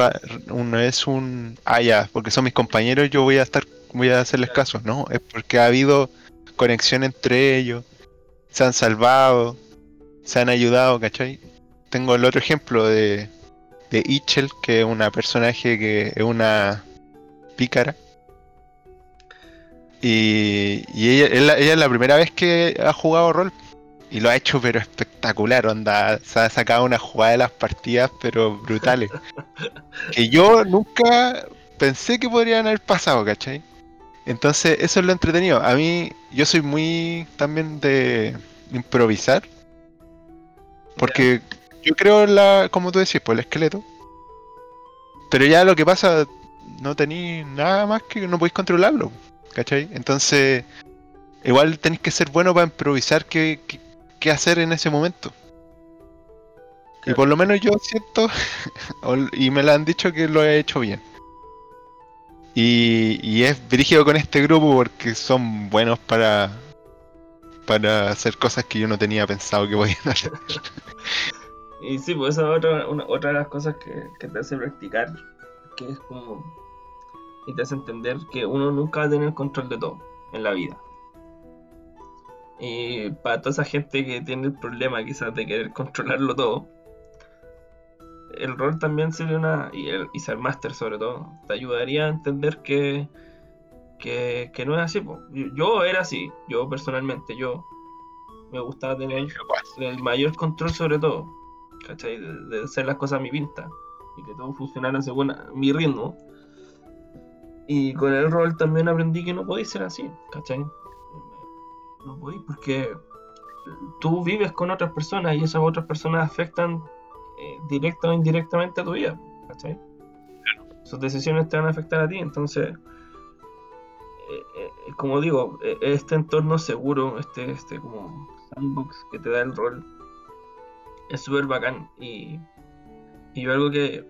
S2: no es un. Ah, porque son mis compañeros, yo voy a estar voy a hacerles caso. No, es porque ha habido conexión entre ellos, se han salvado, se han ayudado, ¿cachai? Tengo el otro ejemplo de, de Ichel, que es una personaje que es una pícara. Y, y ella, ella es la primera vez que ha jugado rol. Y lo ha hecho pero espectacular, onda. Se ha sacado una jugada de las partidas, pero brutales. que yo nunca pensé que podrían haber pasado, ¿cachai? Entonces, eso es lo entretenido. A mí, yo soy muy también de improvisar. Porque yo creo la, como tú decís, pues el esqueleto. Pero ya lo que pasa, no tenéis nada más que no podéis controlarlo. ¿Cachai? Entonces, igual tenéis que ser bueno para improvisar qué, qué- qué hacer en ese momento. Y por lo menos yo siento, y me lo han dicho que lo he hecho bien. Y, es dirigido con este grupo porque son buenos para, para hacer cosas que yo no tenía pensado que podían hacer.
S1: Y sí, pues esa es otra, una- otra de las cosas que, que te hace practicar, que es como... Y te hace entender que uno nunca va a tener control de todo en la vida. Y para toda esa gente que tiene el problema quizás de querer controlarlo todo, el rol también sería una... Y, el, y ser máster sobre todo, te ayudaría a entender que, que, que no es así. po. Yo, era así, yo personalmente, yo me gustaba tener el mayor control sobre todo, ¿cachai? De, de hacer las cosas a mi pinta y que todo funcionara según a- mi ritmo. Y con el rol también aprendí que no podéis ser así, ¿cachai? No podéis porque tú vives con otras personas y esas otras personas afectan eh, directa o indirectamente a tu vida, ¿cachai? Sus decisiones te van a afectar a ti, entonces, eh, eh, como digo, este entorno seguro, este, este como sandbox que te da el rol, es súper bacán y, y yo algo que,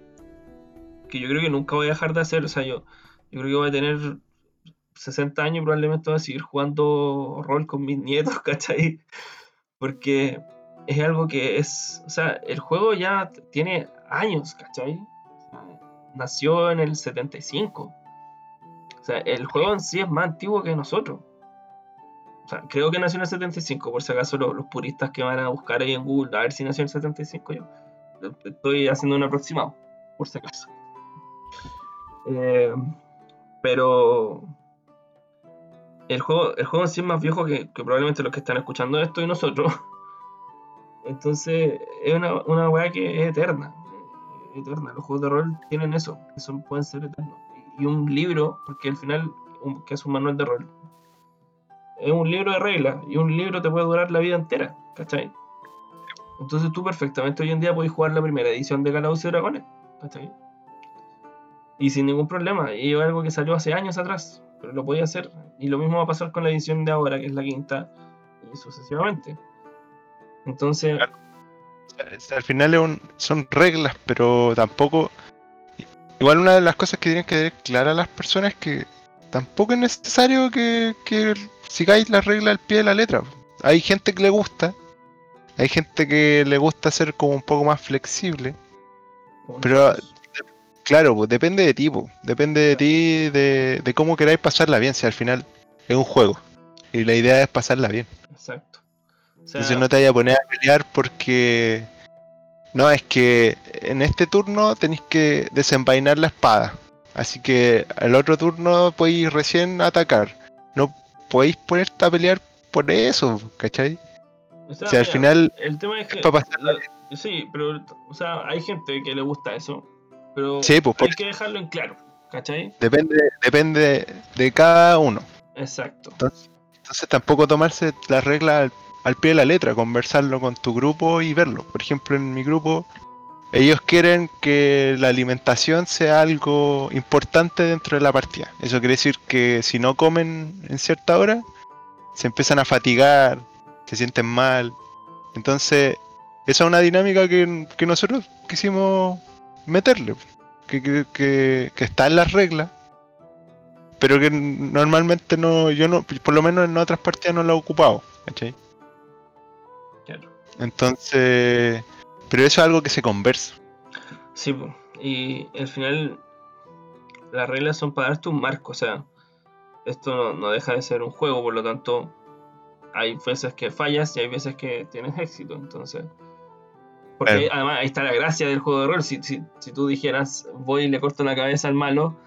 S1: que yo creo que nunca voy a dejar de hacer, o sea, yo, yo creo que voy a tener 60 años y probablemente voy a seguir jugando rol con mis nietos, ¿cachai? Porque es algo que es, o sea, el juego ya tiene años, ¿cachai? Nació en el 75. O sea, el juego en sí es más antiguo que nosotros. O sea, creo que nació en el 75, por si acaso los, los puristas que van a buscar ahí en Google a ver si nació en el 75 yo. Estoy haciendo un aproximado, por si acaso. Eh, pero el juego, el juego en sí es más viejo que, que probablemente los que están escuchando esto y nosotros. Entonces, es una, una weá que es eterna. Eterna. Los juegos de rol tienen eso, que pueden ser eternos. Y un libro, porque al final, que es un manual de rol, es un libro de reglas. Y un libro te puede durar la vida entera, ¿cachai? Entonces tú perfectamente hoy en día podés jugar la primera edición de Calabozos y Dragones, ¿cachai? Y sin ningún problema. Y es algo que salió hace años atrás, pero lo podía hacer. Y lo mismo va a pasar con la edición de ahora, que es la quinta, y sucesivamente. Entonces,
S2: Al final son reglas, pero tampoco. Igual una de las cosas que tienen que tener claras las personas es que tampoco es necesario que, que sigáis las reglas al pie de la letra. Hay gente que le gusta, hay gente que le gusta ser como un poco más flexible. Pero claro, pues depende de ti, pues. depende de ti, de, de cómo queráis pasarla bien. Si al final es un juego y la idea es pasarla bien.
S1: Exacto. O sea,
S2: Entonces no te vayas a poner a pelear porque. No, es que en este turno tenéis que desenvainar la espada. Así que al otro turno podéis recién atacar. No podéis ponerte a pelear por eso, ¿cachai?
S1: o sea,
S2: al
S1: mira,
S2: final
S1: el tema es que
S2: es para pasarla
S1: la- sí, pero o sea, hay gente que le gusta eso, pero
S2: Sí, pues,
S1: hay que dejarlo en claro, ¿cachai?
S2: depende, depende de cada uno.
S1: Exacto.
S2: Entonces, entonces tampoco tomarse las reglas al, pie de la letra, conversarlo con tu grupo y verlo. Por ejemplo, en mi grupo, ellos quieren que la alimentación sea algo importante dentro de la partida. Eso quiere decir que si no comen en cierta hora, se empiezan a fatigar, se sienten mal. Entonces, esa es una dinámica que, que nosotros quisimos meterle, que- que- que está en las reglas, pero que normalmente no, yo no, por lo menos en otras partidas no lo he ocupado, ¿cachai? Entonces, pero eso es algo que se conversa.
S1: Sí, y al final las reglas son para darte un marco, o sea, esto no, no deja de ser un juego, por lo tanto, hay veces que fallas y hay veces que tienes éxito. Entonces, porque además ahí está la gracia del juego de rol. Si, si, si tú dijeras, voy y le corto la cabeza al malo,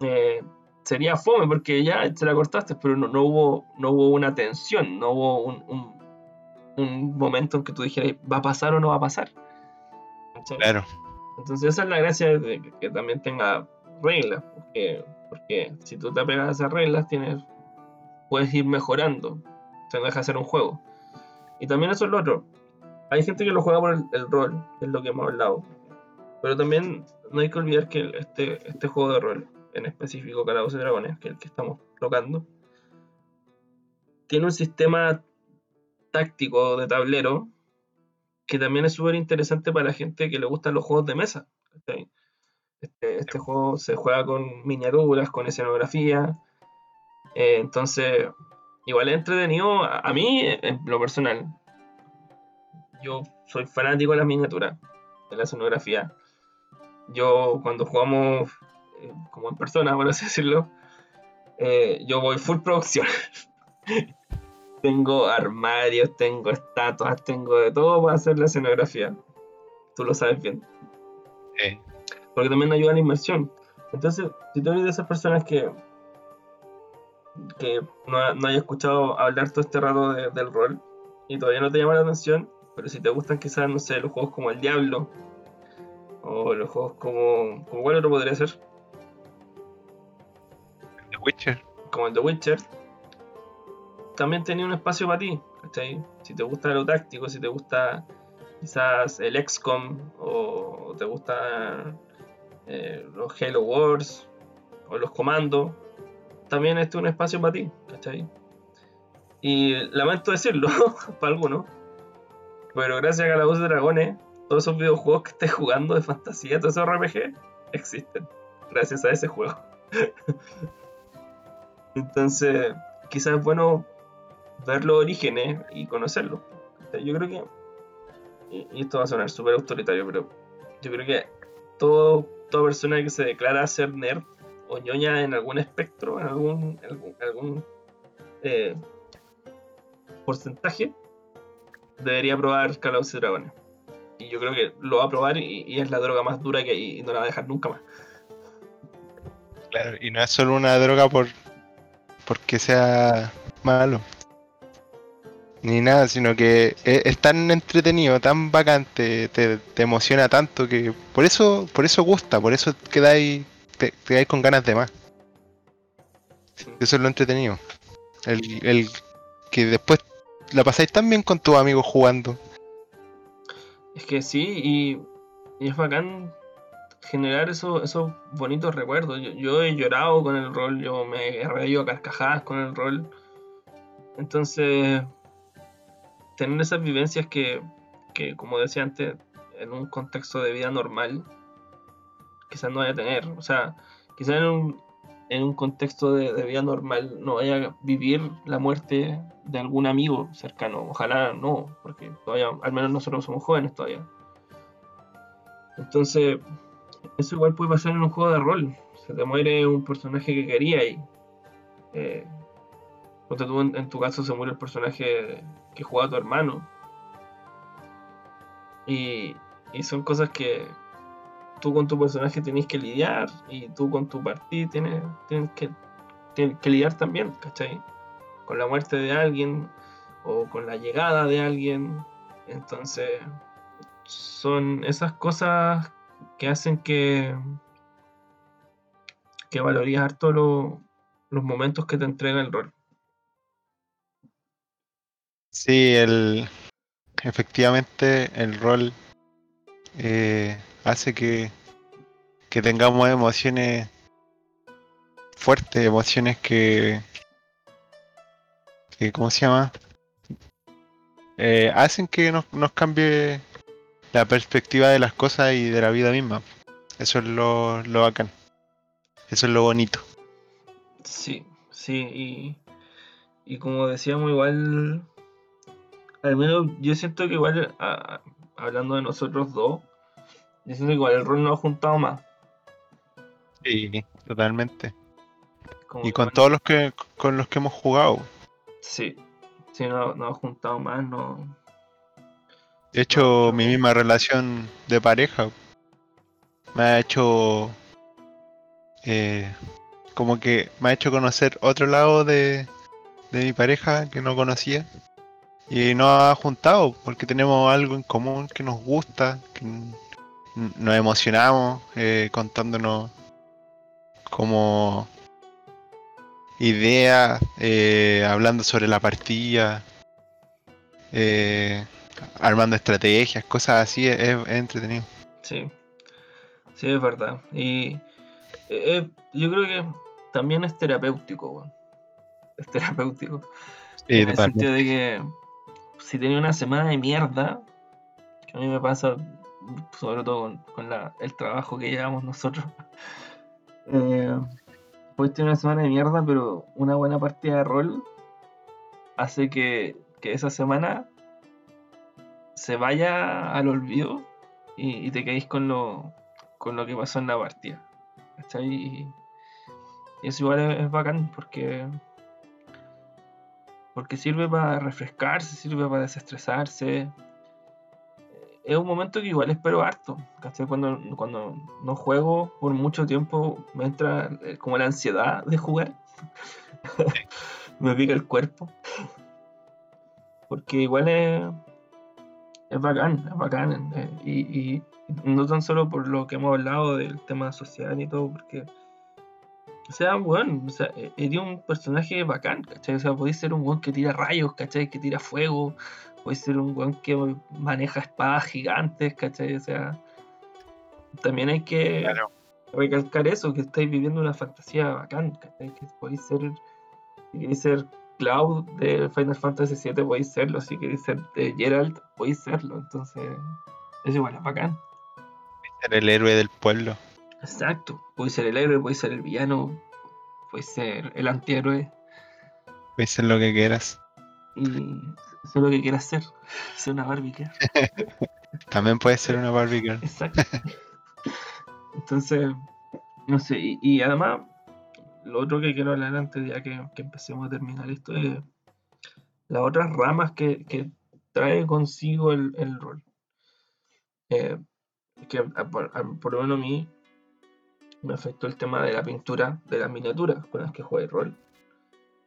S1: eh, sería fome porque ya se la cortaste, pero no, no hubo, no hubo una tensión, no hubo un, un, un momento en que tú dijeras, ¿va a pasar o no va a pasar? ¿Cachai?
S2: Claro.
S1: Entonces esa es la gracia de que, que también tenga reglas, porque, porque si tú te apegas a esas reglas tienes, puedes ir mejorando, no deja de ser un juego. Y también eso es lo otro. Hay gente que lo juega por el, el rol, que es lo que hemos hablado. Pero también no hay que olvidar que este, este juego de rol, en específico Calabozos y Dragones, que es el que estamos tocando, tiene un sistema táctico de tablero que también es súper interesante para la gente que le gustan los juegos de mesa. Este, este juego se juega con miniaturas, con escenografía. eh, entonces, igual es entretenido. A, a mí, en lo personal, yo soy fanático de las miniaturas, de la escenografía. Yo, cuando jugamos eh, como en persona, por así decirlo, eh, yo voy full producción. tengo armarios, tengo estatuas, tengo de todo para hacer la escenografía. Tú lo sabes bien
S2: Eh,
S1: porque también ayuda a la inmersión. Entonces, si tú eres de esas personas que, que no, no haya escuchado hablar todo este rato de- del rol y todavía no te llama la atención, pero si te gustan quizás, no sé, los juegos como El Diablo o los juegos como... como ¿Cuál otro podría ser?
S2: The Witcher.
S1: Como el The Witcher, también tenía un espacio para ti, ¿cachai? Si te gusta lo táctico, si te gusta quizás el XCOM o te gusta eh, los Halo Wars o los comandos, también este es un espacio para ti, ¿cachai? Y lamento decirlo para algunos, pero gracias a Calabozos y Dragones, todos esos videojuegos que estés jugando de fantasía, todos esos RPG, existen, gracias a ese juego. Entonces, quizás es bueno ver los orígenes y conocerlos. Yo creo que, y esto va a sonar súper autoritario, pero yo creo que todo, toda persona que se declara ser nerd o ñoña en algún espectro, en algún, algún, algún, eh, porcentaje, debería probar Calabozos y Dragones. Y yo creo que lo va a probar y, y es la droga más dura que hay y no la va a dejar nunca más.
S2: Claro, y no es solo una droga por porque sea malo. Ni nada, sino que es, es tan entretenido, tan bacante, te, te emociona tanto que por eso, por eso gusta, por eso quedáis, te, te quedáis con ganas de más. Eso es lo entretenido. El, el que después la pasáis tan bien con tus amigos jugando.
S1: Es que sí, y, y es bacán generar eso- esos bonitos recuerdos. Yo, yo he llorado con el rol, yo me he reído a carcajadas con el rol. Entonces, tener esas vivencias que, que, como decía antes, en un contexto de vida normal, quizás no vaya a tener. O sea, quizás en un, en un contexto de, vida normal no vaya a vivir la muerte de algún amigo cercano. Ojalá no, porque todavía, al menos nosotros somos jóvenes todavía. Entonces, eso igual puede pasar en un juego de rol. Se te muere un personaje que quería y. Eh, tú, en, tu caso se muere el personaje que jugaba tu hermano. Y, y son cosas que tú con tu personaje tenés que lidiar y tú con tu partida tienes, tienes que, lidiar también, ¿cachai? Con la muerte de alguien o con la llegada de alguien. Entonces, son esas cosas que hacen que, que valoríes harto lo- los momentos que te entrega el rol.
S2: Sí, el efectivamente el rol eh, hace que, que tengamos emociones fuertes, emociones que, que ¿cómo se llama? Eh, hacen que nos, nos cambie la perspectiva de las cosas y de la vida misma. Eso es lo, lo bacán. Eso es lo bonito.
S1: Sí, sí, y, y como decíamos, igual, al menos yo siento que igual, a- hablando de nosotros dos, yo siento que igual el rol nos ha juntado más.
S2: Sí, totalmente.
S1: como
S2: Y con
S1: bueno,
S2: todos los que con los que hemos jugado.
S1: Sí, sí, no, no he juntado más, no.
S2: De hecho,
S1: No,
S2: mi misma relación de pareja me ha hecho eh, como que me ha hecho conocer otro lado de, de mi pareja que no conocía y nos ha juntado porque tenemos algo en común que nos gusta, que nos emocionamos eh, contándonos como ideas, eh, hablando sobre la partida, eh, armando estrategias, cosas así, es, es entretenido.
S1: Sí, sí, es verdad. Y eh, yo creo que también es terapéutico, weón. Es terapéutico.
S2: Sí,
S1: en el sentido de que si tenía una semana de mierda, que a mí me pasa sobre todo con, la- el trabajo que llevamos nosotros, eh, puedes tener una semana de mierda, pero una buena partida de rol hace que, que esa semana se vaya al olvido y, y te quedéis con lo, con lo que pasó en la partida. Y eso igual es, es bacán porque porque sirve para refrescarse, sirve para desestresarse. Es un momento que igual espero harto. Cuando, cuando no juego por mucho tiempo me entra eh, como la ansiedad de jugar. me pica el cuerpo. Porque igual es, es bacán, es bacán. eh, y, y no tan solo por lo que hemos hablado del tema social y todo, porque o sea, bueno, o sea, e- eres un personaje bacán, ¿cachai? O sea, podéis ser un weón que tira rayos, ¿cachai? Que tira fuego, podéis ser un weón que maneja espadas gigantes, ¿cachai? O sea, también hay que
S2: Claro.
S1: recalcar eso, que estáis viviendo una fantasía bacán, ¿cachai? Que podéis ser, si queréis ser Cloud de Final Fantasy VII, podéis serlo, si queréis ser de Geralt, podéis serlo, entonces, es igual, es bacán.
S2: Ser el héroe del pueblo.
S1: Exacto, podéis ser el héroe, podéis ser el villano, podéis ser el antihéroe.
S2: Puedes ser lo que quieras.
S1: y eso es lo que quieras hacer, ser una Barbie girl.
S2: También puedes ser una Barbie girl.
S1: Exacto. Entonces, no sé, y, y además, lo otro que quiero hablar antes, ya que, que empecemos a terminar esto, es las otras ramas que, que trae consigo el, el rol. Eh, que a- por lo menos a mí me afectó el tema de la pintura de las miniaturas con las que juega el rol.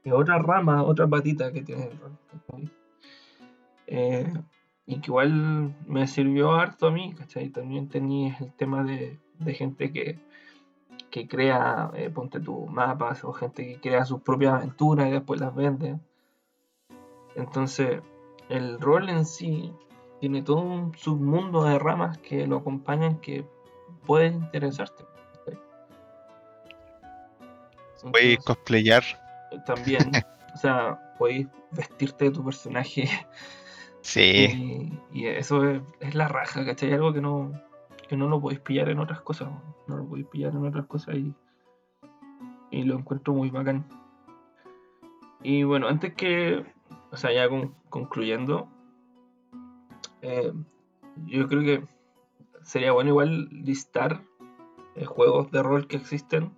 S1: Es otra rama, otra patita que tiene el rol. Eh, y que igual me sirvió harto a mí, ¿cachai? También tenía el tema de, gente que, que crea, eh, ponte tu mapas, o gente que crea sus propias aventuras y después las vende. Entonces, el rol en sí tiene todo un submundo de ramas que lo acompañan que pueden interesarte. Entonces,
S2: cosplayar.
S1: también, o sea, podéis vestirte de tu personaje
S2: Sí.
S1: y, y eso es, es la raja, ¿cachai? Algo que no, que no lo podéis pillar en otras cosas, no lo podéis pillar en otras cosas y, y lo encuentro muy bacán. Y bueno, antes que, o sea, ya con- concluyendo, eh, yo creo que sería bueno igual listar eh, juegos de rol que existen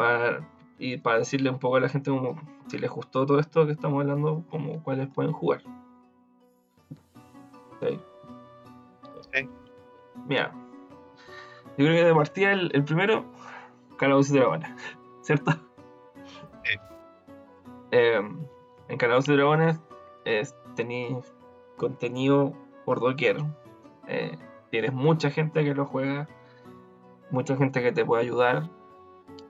S1: para, y para decirle un poco a la gente como si les gustó todo esto que estamos hablando, como cuáles pueden jugar. Mira, yo creo que de partida el, el primero, Calabozos y Dragones, ¿cierto?
S2: Sí.
S1: Eh, en Calabozos y Dragones tenéis contenido por doquier. Eh, tienes mucha gente que lo juega, mucha gente que te puede ayudar.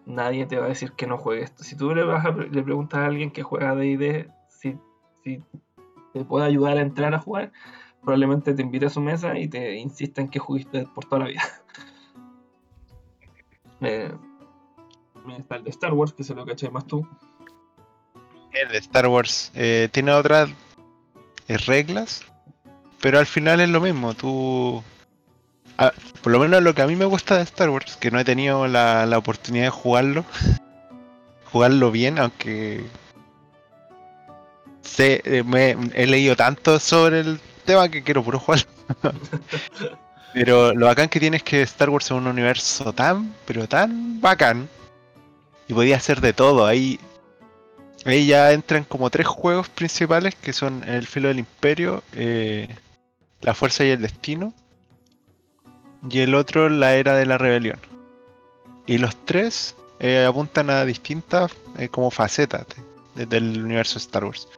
S1: Nadie te va a decir que no juegues esto. Si tú le, vas a, le preguntas a alguien que juega DD si, si te puede ayudar a entrar a jugar, probablemente te invite a su mesa y te insista en que juguiste por toda la vida. Eh, está el de Star Wars, que se lo caché más tú.
S2: El de Star Wars eh, tiene otras eh, reglas, pero al final es lo mismo. Tú. Por lo menos lo que a mí me gusta de Star Wars, que no he tenido la, la oportunidad de jugarlo. Jugarlo bien, aunque. Sé, eh, me- he leído tanto sobre el tema que quiero puro jugarlo. Pero lo bacán que tiene es que Star Wars es un universo tan, pero tan bacán. y podía hacer de todo. Ahí, ahí ya entran como tres juegos principales que son El filo del imperio, eh, La fuerza y el destino, y el otro La era de la rebelión. Y los tres eh, apuntan a distintas eh, como facetas de- del universo Star Wars.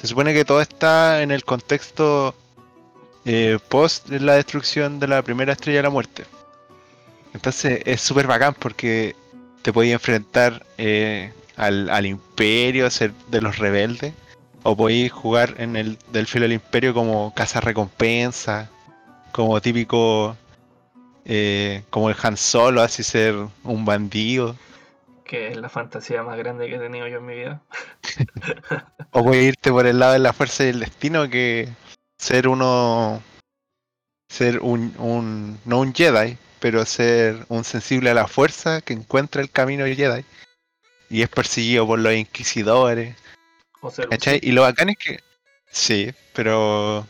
S2: Se supone que todo está en el contexto eh, post la destrucción de la primera estrella de la muerte. Entonces es súper bacán porque te podías enfrentar al, al imperio, ser de los rebeldes, o podías jugar en el del filo del imperio como caza recompensa, como típico, eh, como el Han Solo, así ser un bandido.
S1: Que es la fantasía más grande que he tenido yo en mi vida.
S2: O voy a irte por el lado de la fuerza y el destino que ser uno. Ser un, un. No un Jedi, pero ser un sensible a la fuerza que encuentra el camino Jedi. Y es perseguido por los inquisidores. Y lo bacán es que. Sí, pero.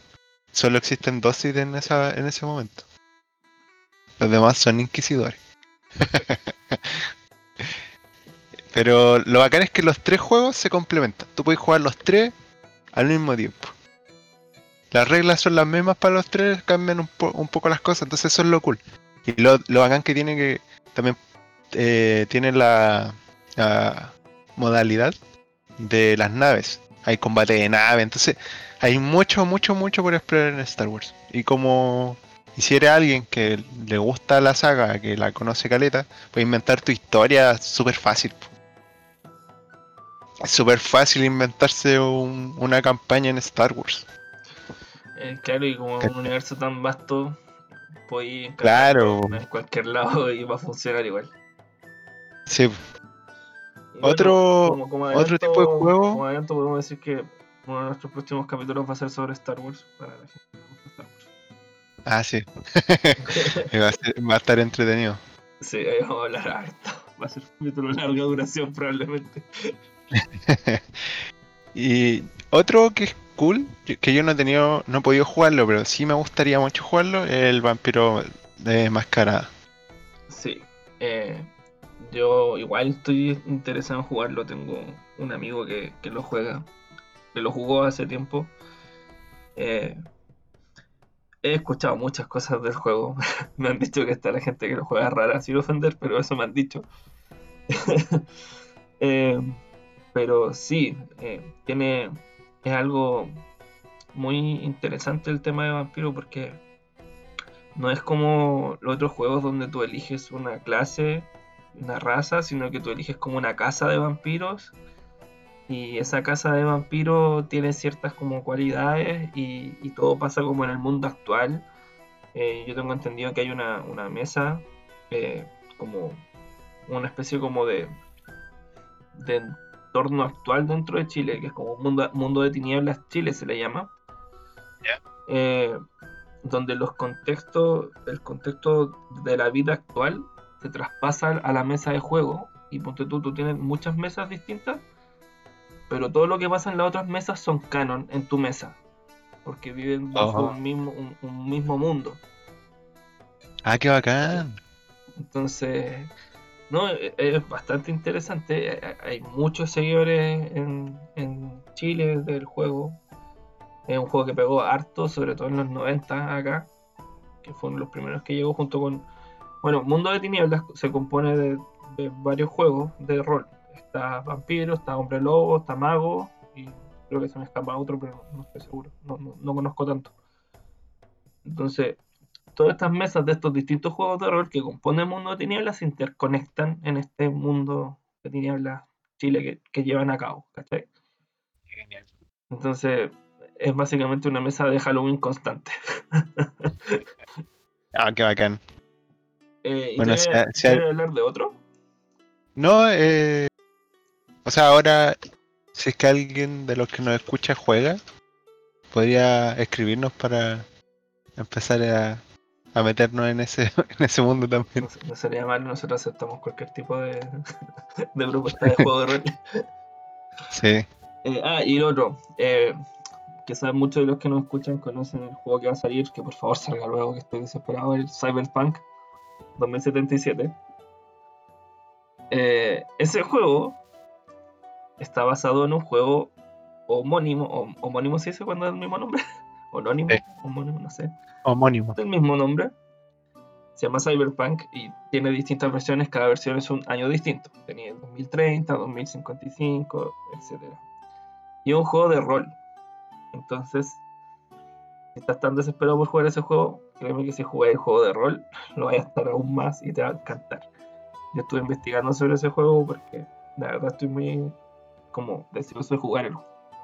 S2: Solo existen dos Sith en, esa, en ese momento. Los demás son inquisidores. pero lo bacán es que los tres juegos se complementan. Tú puedes jugar los tres al mismo tiempo. Las reglas son las mismas para los tres, cambian un, po- un poco las cosas, entonces eso es lo cool. Y lo, lo bacán que tiene que también eh, tiene la modalidad de las naves. Hay combate de nave, entonces hay mucho, mucho, mucho por explorar en Star Wars. Y como y si eres alguien que le gusta la saga, que la conoce caleta, puedes inventar tu historia súper fácil. Es súper fácil inventarse un- una campaña en Star Wars.
S1: Eh, claro, y como es un universo tan vasto, encajar
S2: Claro.
S1: en cualquier lado y va a funcionar igual.
S2: Sí,
S1: Y
S2: Otro-
S1: como- como
S2: otro tipo de juego.
S1: Como adelanto podemos decir que uno de nuestros próximos capítulos va a ser sobre Star Wars. Para la gente
S2: ah, sí. va, a ser- va a estar entretenido.
S1: Sí, ahí vamos a hablar harto. Va a ser un capítulo de larga duración probablemente.
S2: Y otro que es cool, que que yo no he tenido, no he podido jugarlo, pero sí me gustaría mucho jugarlo, es el vampiro de mascarada.
S1: Sí. eh, yo igual estoy interesado en jugarlo. Tengo un amigo que, que lo juega. Que lo jugó hace tiempo. Eh, he escuchado muchas cosas del juego. me han dicho que está la gente que lo juega rara, sin ofender, pero eso me han dicho. Eh, pero sí, eh, tiene. Es algo muy interesante el tema de vampiro porque no es como los otros juegos donde tú eliges una clase, una raza, sino que tú eliges como una casa de vampiros. Y esa casa de vampiros tiene ciertas como cualidades y, y todo pasa como en el mundo actual. Eh, yo tengo entendido que hay una, una mesa eh, como una especie como de, de entorno actual dentro de Chile, que es como un mundo, mundo de tinieblas Chile se le llama. Eh, donde los contextos, el contexto de la vida actual se traspasa a la mesa de juego y ponte tú, tú tienes muchas mesas distintas, pero todo lo que pasa en las otras mesas son canon en tu mesa, porque viven bajo
S2: Ajá.
S1: un mismo, un, un mismo mundo.
S2: Ah, qué bacán.
S1: Entonces, no, e- es bastante interesante. Eh, Hay muchos seguidores en, en Chile del juego. Es un juego que pegó harto, sobre todo en los 90 acá, que fueron los primeros que llegó junto con... Bueno, Mundo de Tinieblas se compone de, de varios juegos de rol. Está Vampiro, está Hombre Lobo, está Mago, y creo que se me escapa otro, pero no, no estoy seguro, no, no- no conozco tanto. Entonces, todas estas mesas de estos distintos juegos de rol que componen Mundo de Tinieblas se interconectan en este mundo de Tinieblas Chile que, que llevan a cabo, ¿cachai? Entonces, es básicamente una mesa de Halloween constante.
S2: Ah, qué bacán.
S1: Eh, ¿y
S2: Bueno,
S1: quieres-
S2: si
S1: hablar de otro?
S2: No, eh. O sea, ahora, si es que alguien de los que nos escucha juega, podría escribirnos para empezar a, a meternos en ese, en ese mundo también.
S1: No, no sería malo, nosotros aceptamos cualquier tipo de, de propuesta de juego de rol.
S2: Sí.
S1: Eh, ah, y otro, eh, quizás muchos de los que nos escuchan conocen el juego que va a salir, que por favor salga luego, que estoy desesperado, el Cyberpunk 2077. Eh, ese juego está basado en un juego homónimo, homónimo se dice cuando es el mismo nombre,
S2: Sí.
S1: homónimo, no sé,
S2: Homónimo.
S1: del mismo nombre. Se llama Cyberpunk y tiene distintas versiones, cada versión es un año distinto. Tenía el 2030, 2055, etc. Y un juego de rol. Entonces, si estás tan desesperado por jugar ese juego, créeme que si jugáis el juego de rol, lo vas a estar aún más y te va a encantar. Yo estuve investigando sobre ese juego porque la verdad estoy muy como deseoso de jugar el,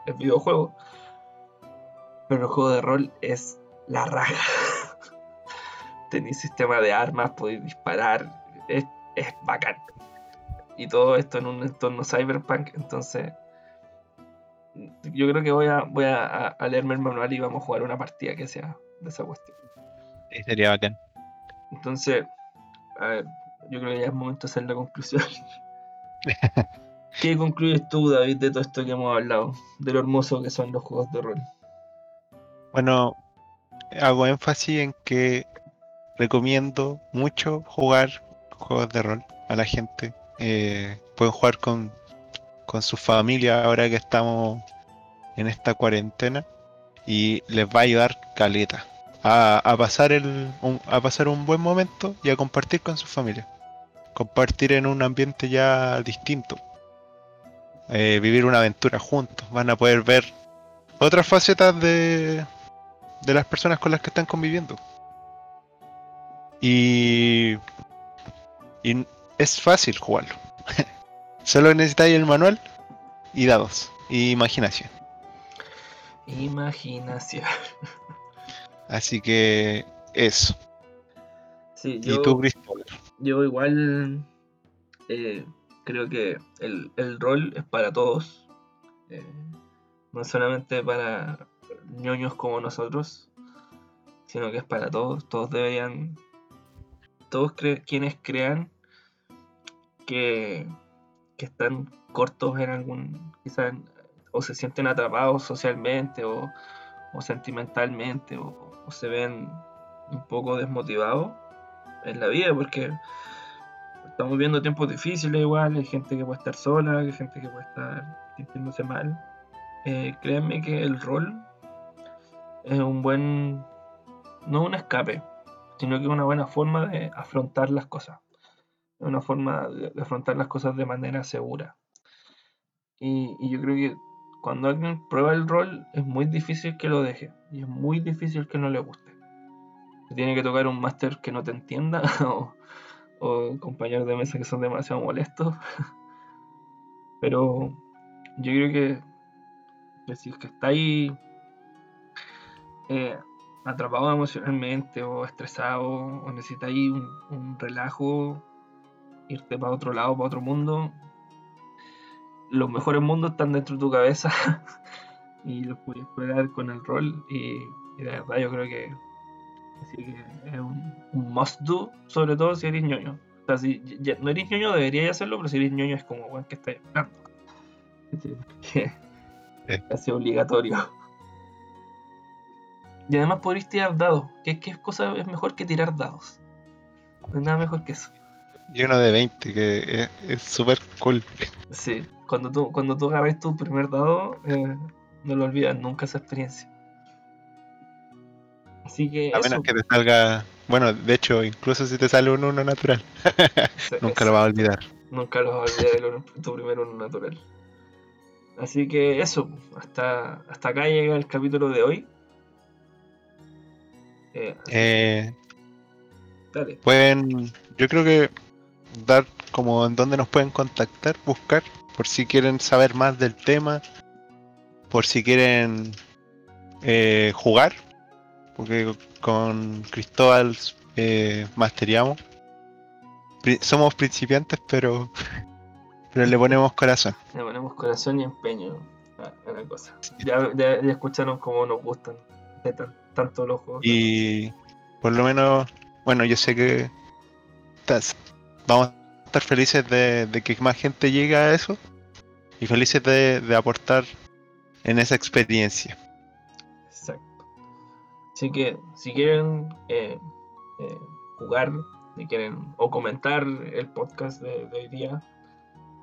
S1: el videojuego. Pero el juego de rol es la raja. Tenéis sistema de armas, podéis disparar, es, es bacán. Y todo esto en un entorno cyberpunk, entonces yo creo que voy a, voy a, a- leerme el manual y vamos a jugar una partida que sea de esa cuestión.
S2: Sí, sería bacán.
S1: Entonces, a ver, yo creo que ya es momento de hacer la conclusión. ¿Qué concluyes tú, David, de todo esto que hemos hablado? De lo hermoso que son los juegos de rol.
S2: Bueno, hago énfasis en que recomiendo mucho jugar juegos de rol a la gente. Eh, pueden jugar con, con su familia ahora que estamos en esta cuarentena y les va a ayudar caleta a, a pasar el, un, a pasar un buen momento y a compartir con su familia. Compartir en un ambiente ya distinto. Eh, vivir una aventura juntos. Van a poder ver otras facetas de, de las personas con las que están conviviendo. Y, y es fácil jugarlo. Solo necesitáis el manual y dados y imaginación.
S1: Imaginación.
S2: Así que eso.
S1: Sí,
S2: Y tú, Cristóbal.
S1: Yo igual eh, creo que el, el rol es para todos. eh, no solamente para ñoños como nosotros, sino que es para todos. Todos deberían, todos cre- quienes crean que, que están cortos en algún, quizás, o se sienten atrapados socialmente o, o sentimentalmente, o, o se ven un poco desmotivados en la vida, porque estamos viviendo tiempos difíciles igual, hay gente que puede estar sola, hay gente que puede estar sintiéndose mal. Eh, créanme que el rol es un buen, no un escape, sino que una buena forma de afrontar las cosas. Una forma de, afrontar las cosas de manera segura. Y, y yo creo que cuando alguien prueba el rol es muy difícil que lo deje y es muy difícil que no le guste. Te tiene que tocar un máster que no te entienda o, o compañeros de mesa que son demasiado molestos. Pero yo creo que, que si es que está ahí eh, atrapado emocionalmente o estresado o necesitas ahí un, un relajo, irte para otro lado, para otro mundo, los mejores mundos están dentro de tu cabeza y los puedes explorar con el rol y, y de verdad yo creo que Así que es un, un must do, sobre todo si eres ñoño. O sea, si ya- no eres ñoño, deberías hacerlo, pero si eres ñoño es como, que estás esperando. Que es casi obligatorio. Y además podrías tirar dados. ¿Qué, qué cosa es mejor que tirar dados? No hay nada mejor que eso.
S2: Y uno de 20, que es- súper cool.
S1: Sí, cuando tú, cuando tú agarras tu primer dado, eh, no lo olvidas nunca esa experiencia. Así que
S2: A
S1: eso,
S2: menos que te salga. Bueno, de hecho, incluso si te sale un uno natural,
S1: se-
S2: nunca lo vas a olvidar.
S1: Nunca los vas a olvidar el uno- tu primer uno natural. Así que eso, hasta, hasta acá llega el capítulo de hoy. Eh,
S2: Eh,
S1: dale.
S2: pueden, yo creo que dar como en dónde nos pueden contactar, buscar, por si quieren saber más del tema, por si quieren eh, jugar, porque con Cristóbal eh, masteriamos. Pri- Somos principiantes, pero, pero le ponemos corazón.
S1: Le ponemos corazón y empeño a, a la cosa. Ya, ya, ya escucharon cómo nos gustan de tan- tanto los juegos.
S2: Y por lo menos, bueno, yo sé que vamos a estar felices de, de que más gente llegue a eso y felices de, de aportar en esa experiencia.
S1: Así que si quieren eh, eh, jugar, si quieren o comentar el podcast de, hoy día,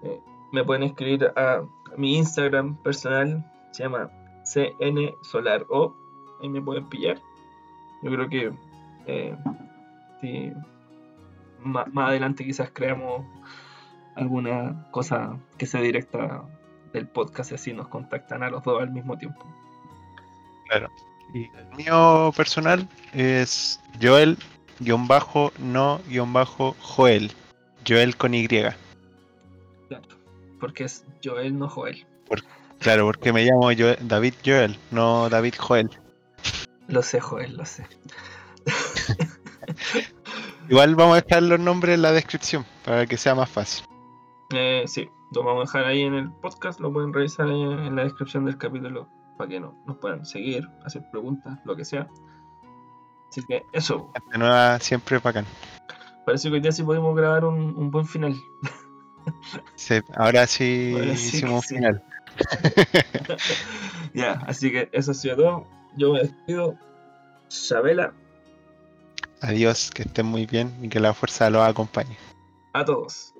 S1: Eh, me pueden escribir a mi Instagram personal, se llama CN Solar O. Ahí me pueden pillar. Yo creo que si ma- más, adelante quizás creamos alguna cosa que sea directa del podcast y así nos contactan a los dos al mismo tiempo.
S2: Y el mío personal es Joel guion bajo no guion bajo Joel. Joel con Y.
S1: Claro. Porque es Joel, no Joel.
S2: Claro, porque me llamo Joel- David Joel, no David Joel.
S1: Lo sé, Joel, lo sé.
S2: Igual vamos a dejar los nombres en la descripción para que sea más fácil.
S1: Eh, sí, lo vamos a dejar ahí en el podcast, lo pueden revisar en la descripción del capítulo para que no, nos puedan seguir, hacer preguntas, lo que sea. Así que eso,
S2: Gente nueva siempre bacán.
S1: parece que hoy día sí podemos grabar un, un buen final.
S2: Sí, ahora sí
S1: Ahora sí que
S2: hicimos un final.
S1: ya, así que eso ha sido todo. Yo me despido. Chabela,
S2: Adiós, que estén muy bien y que la fuerza los acompañe.
S1: a todos.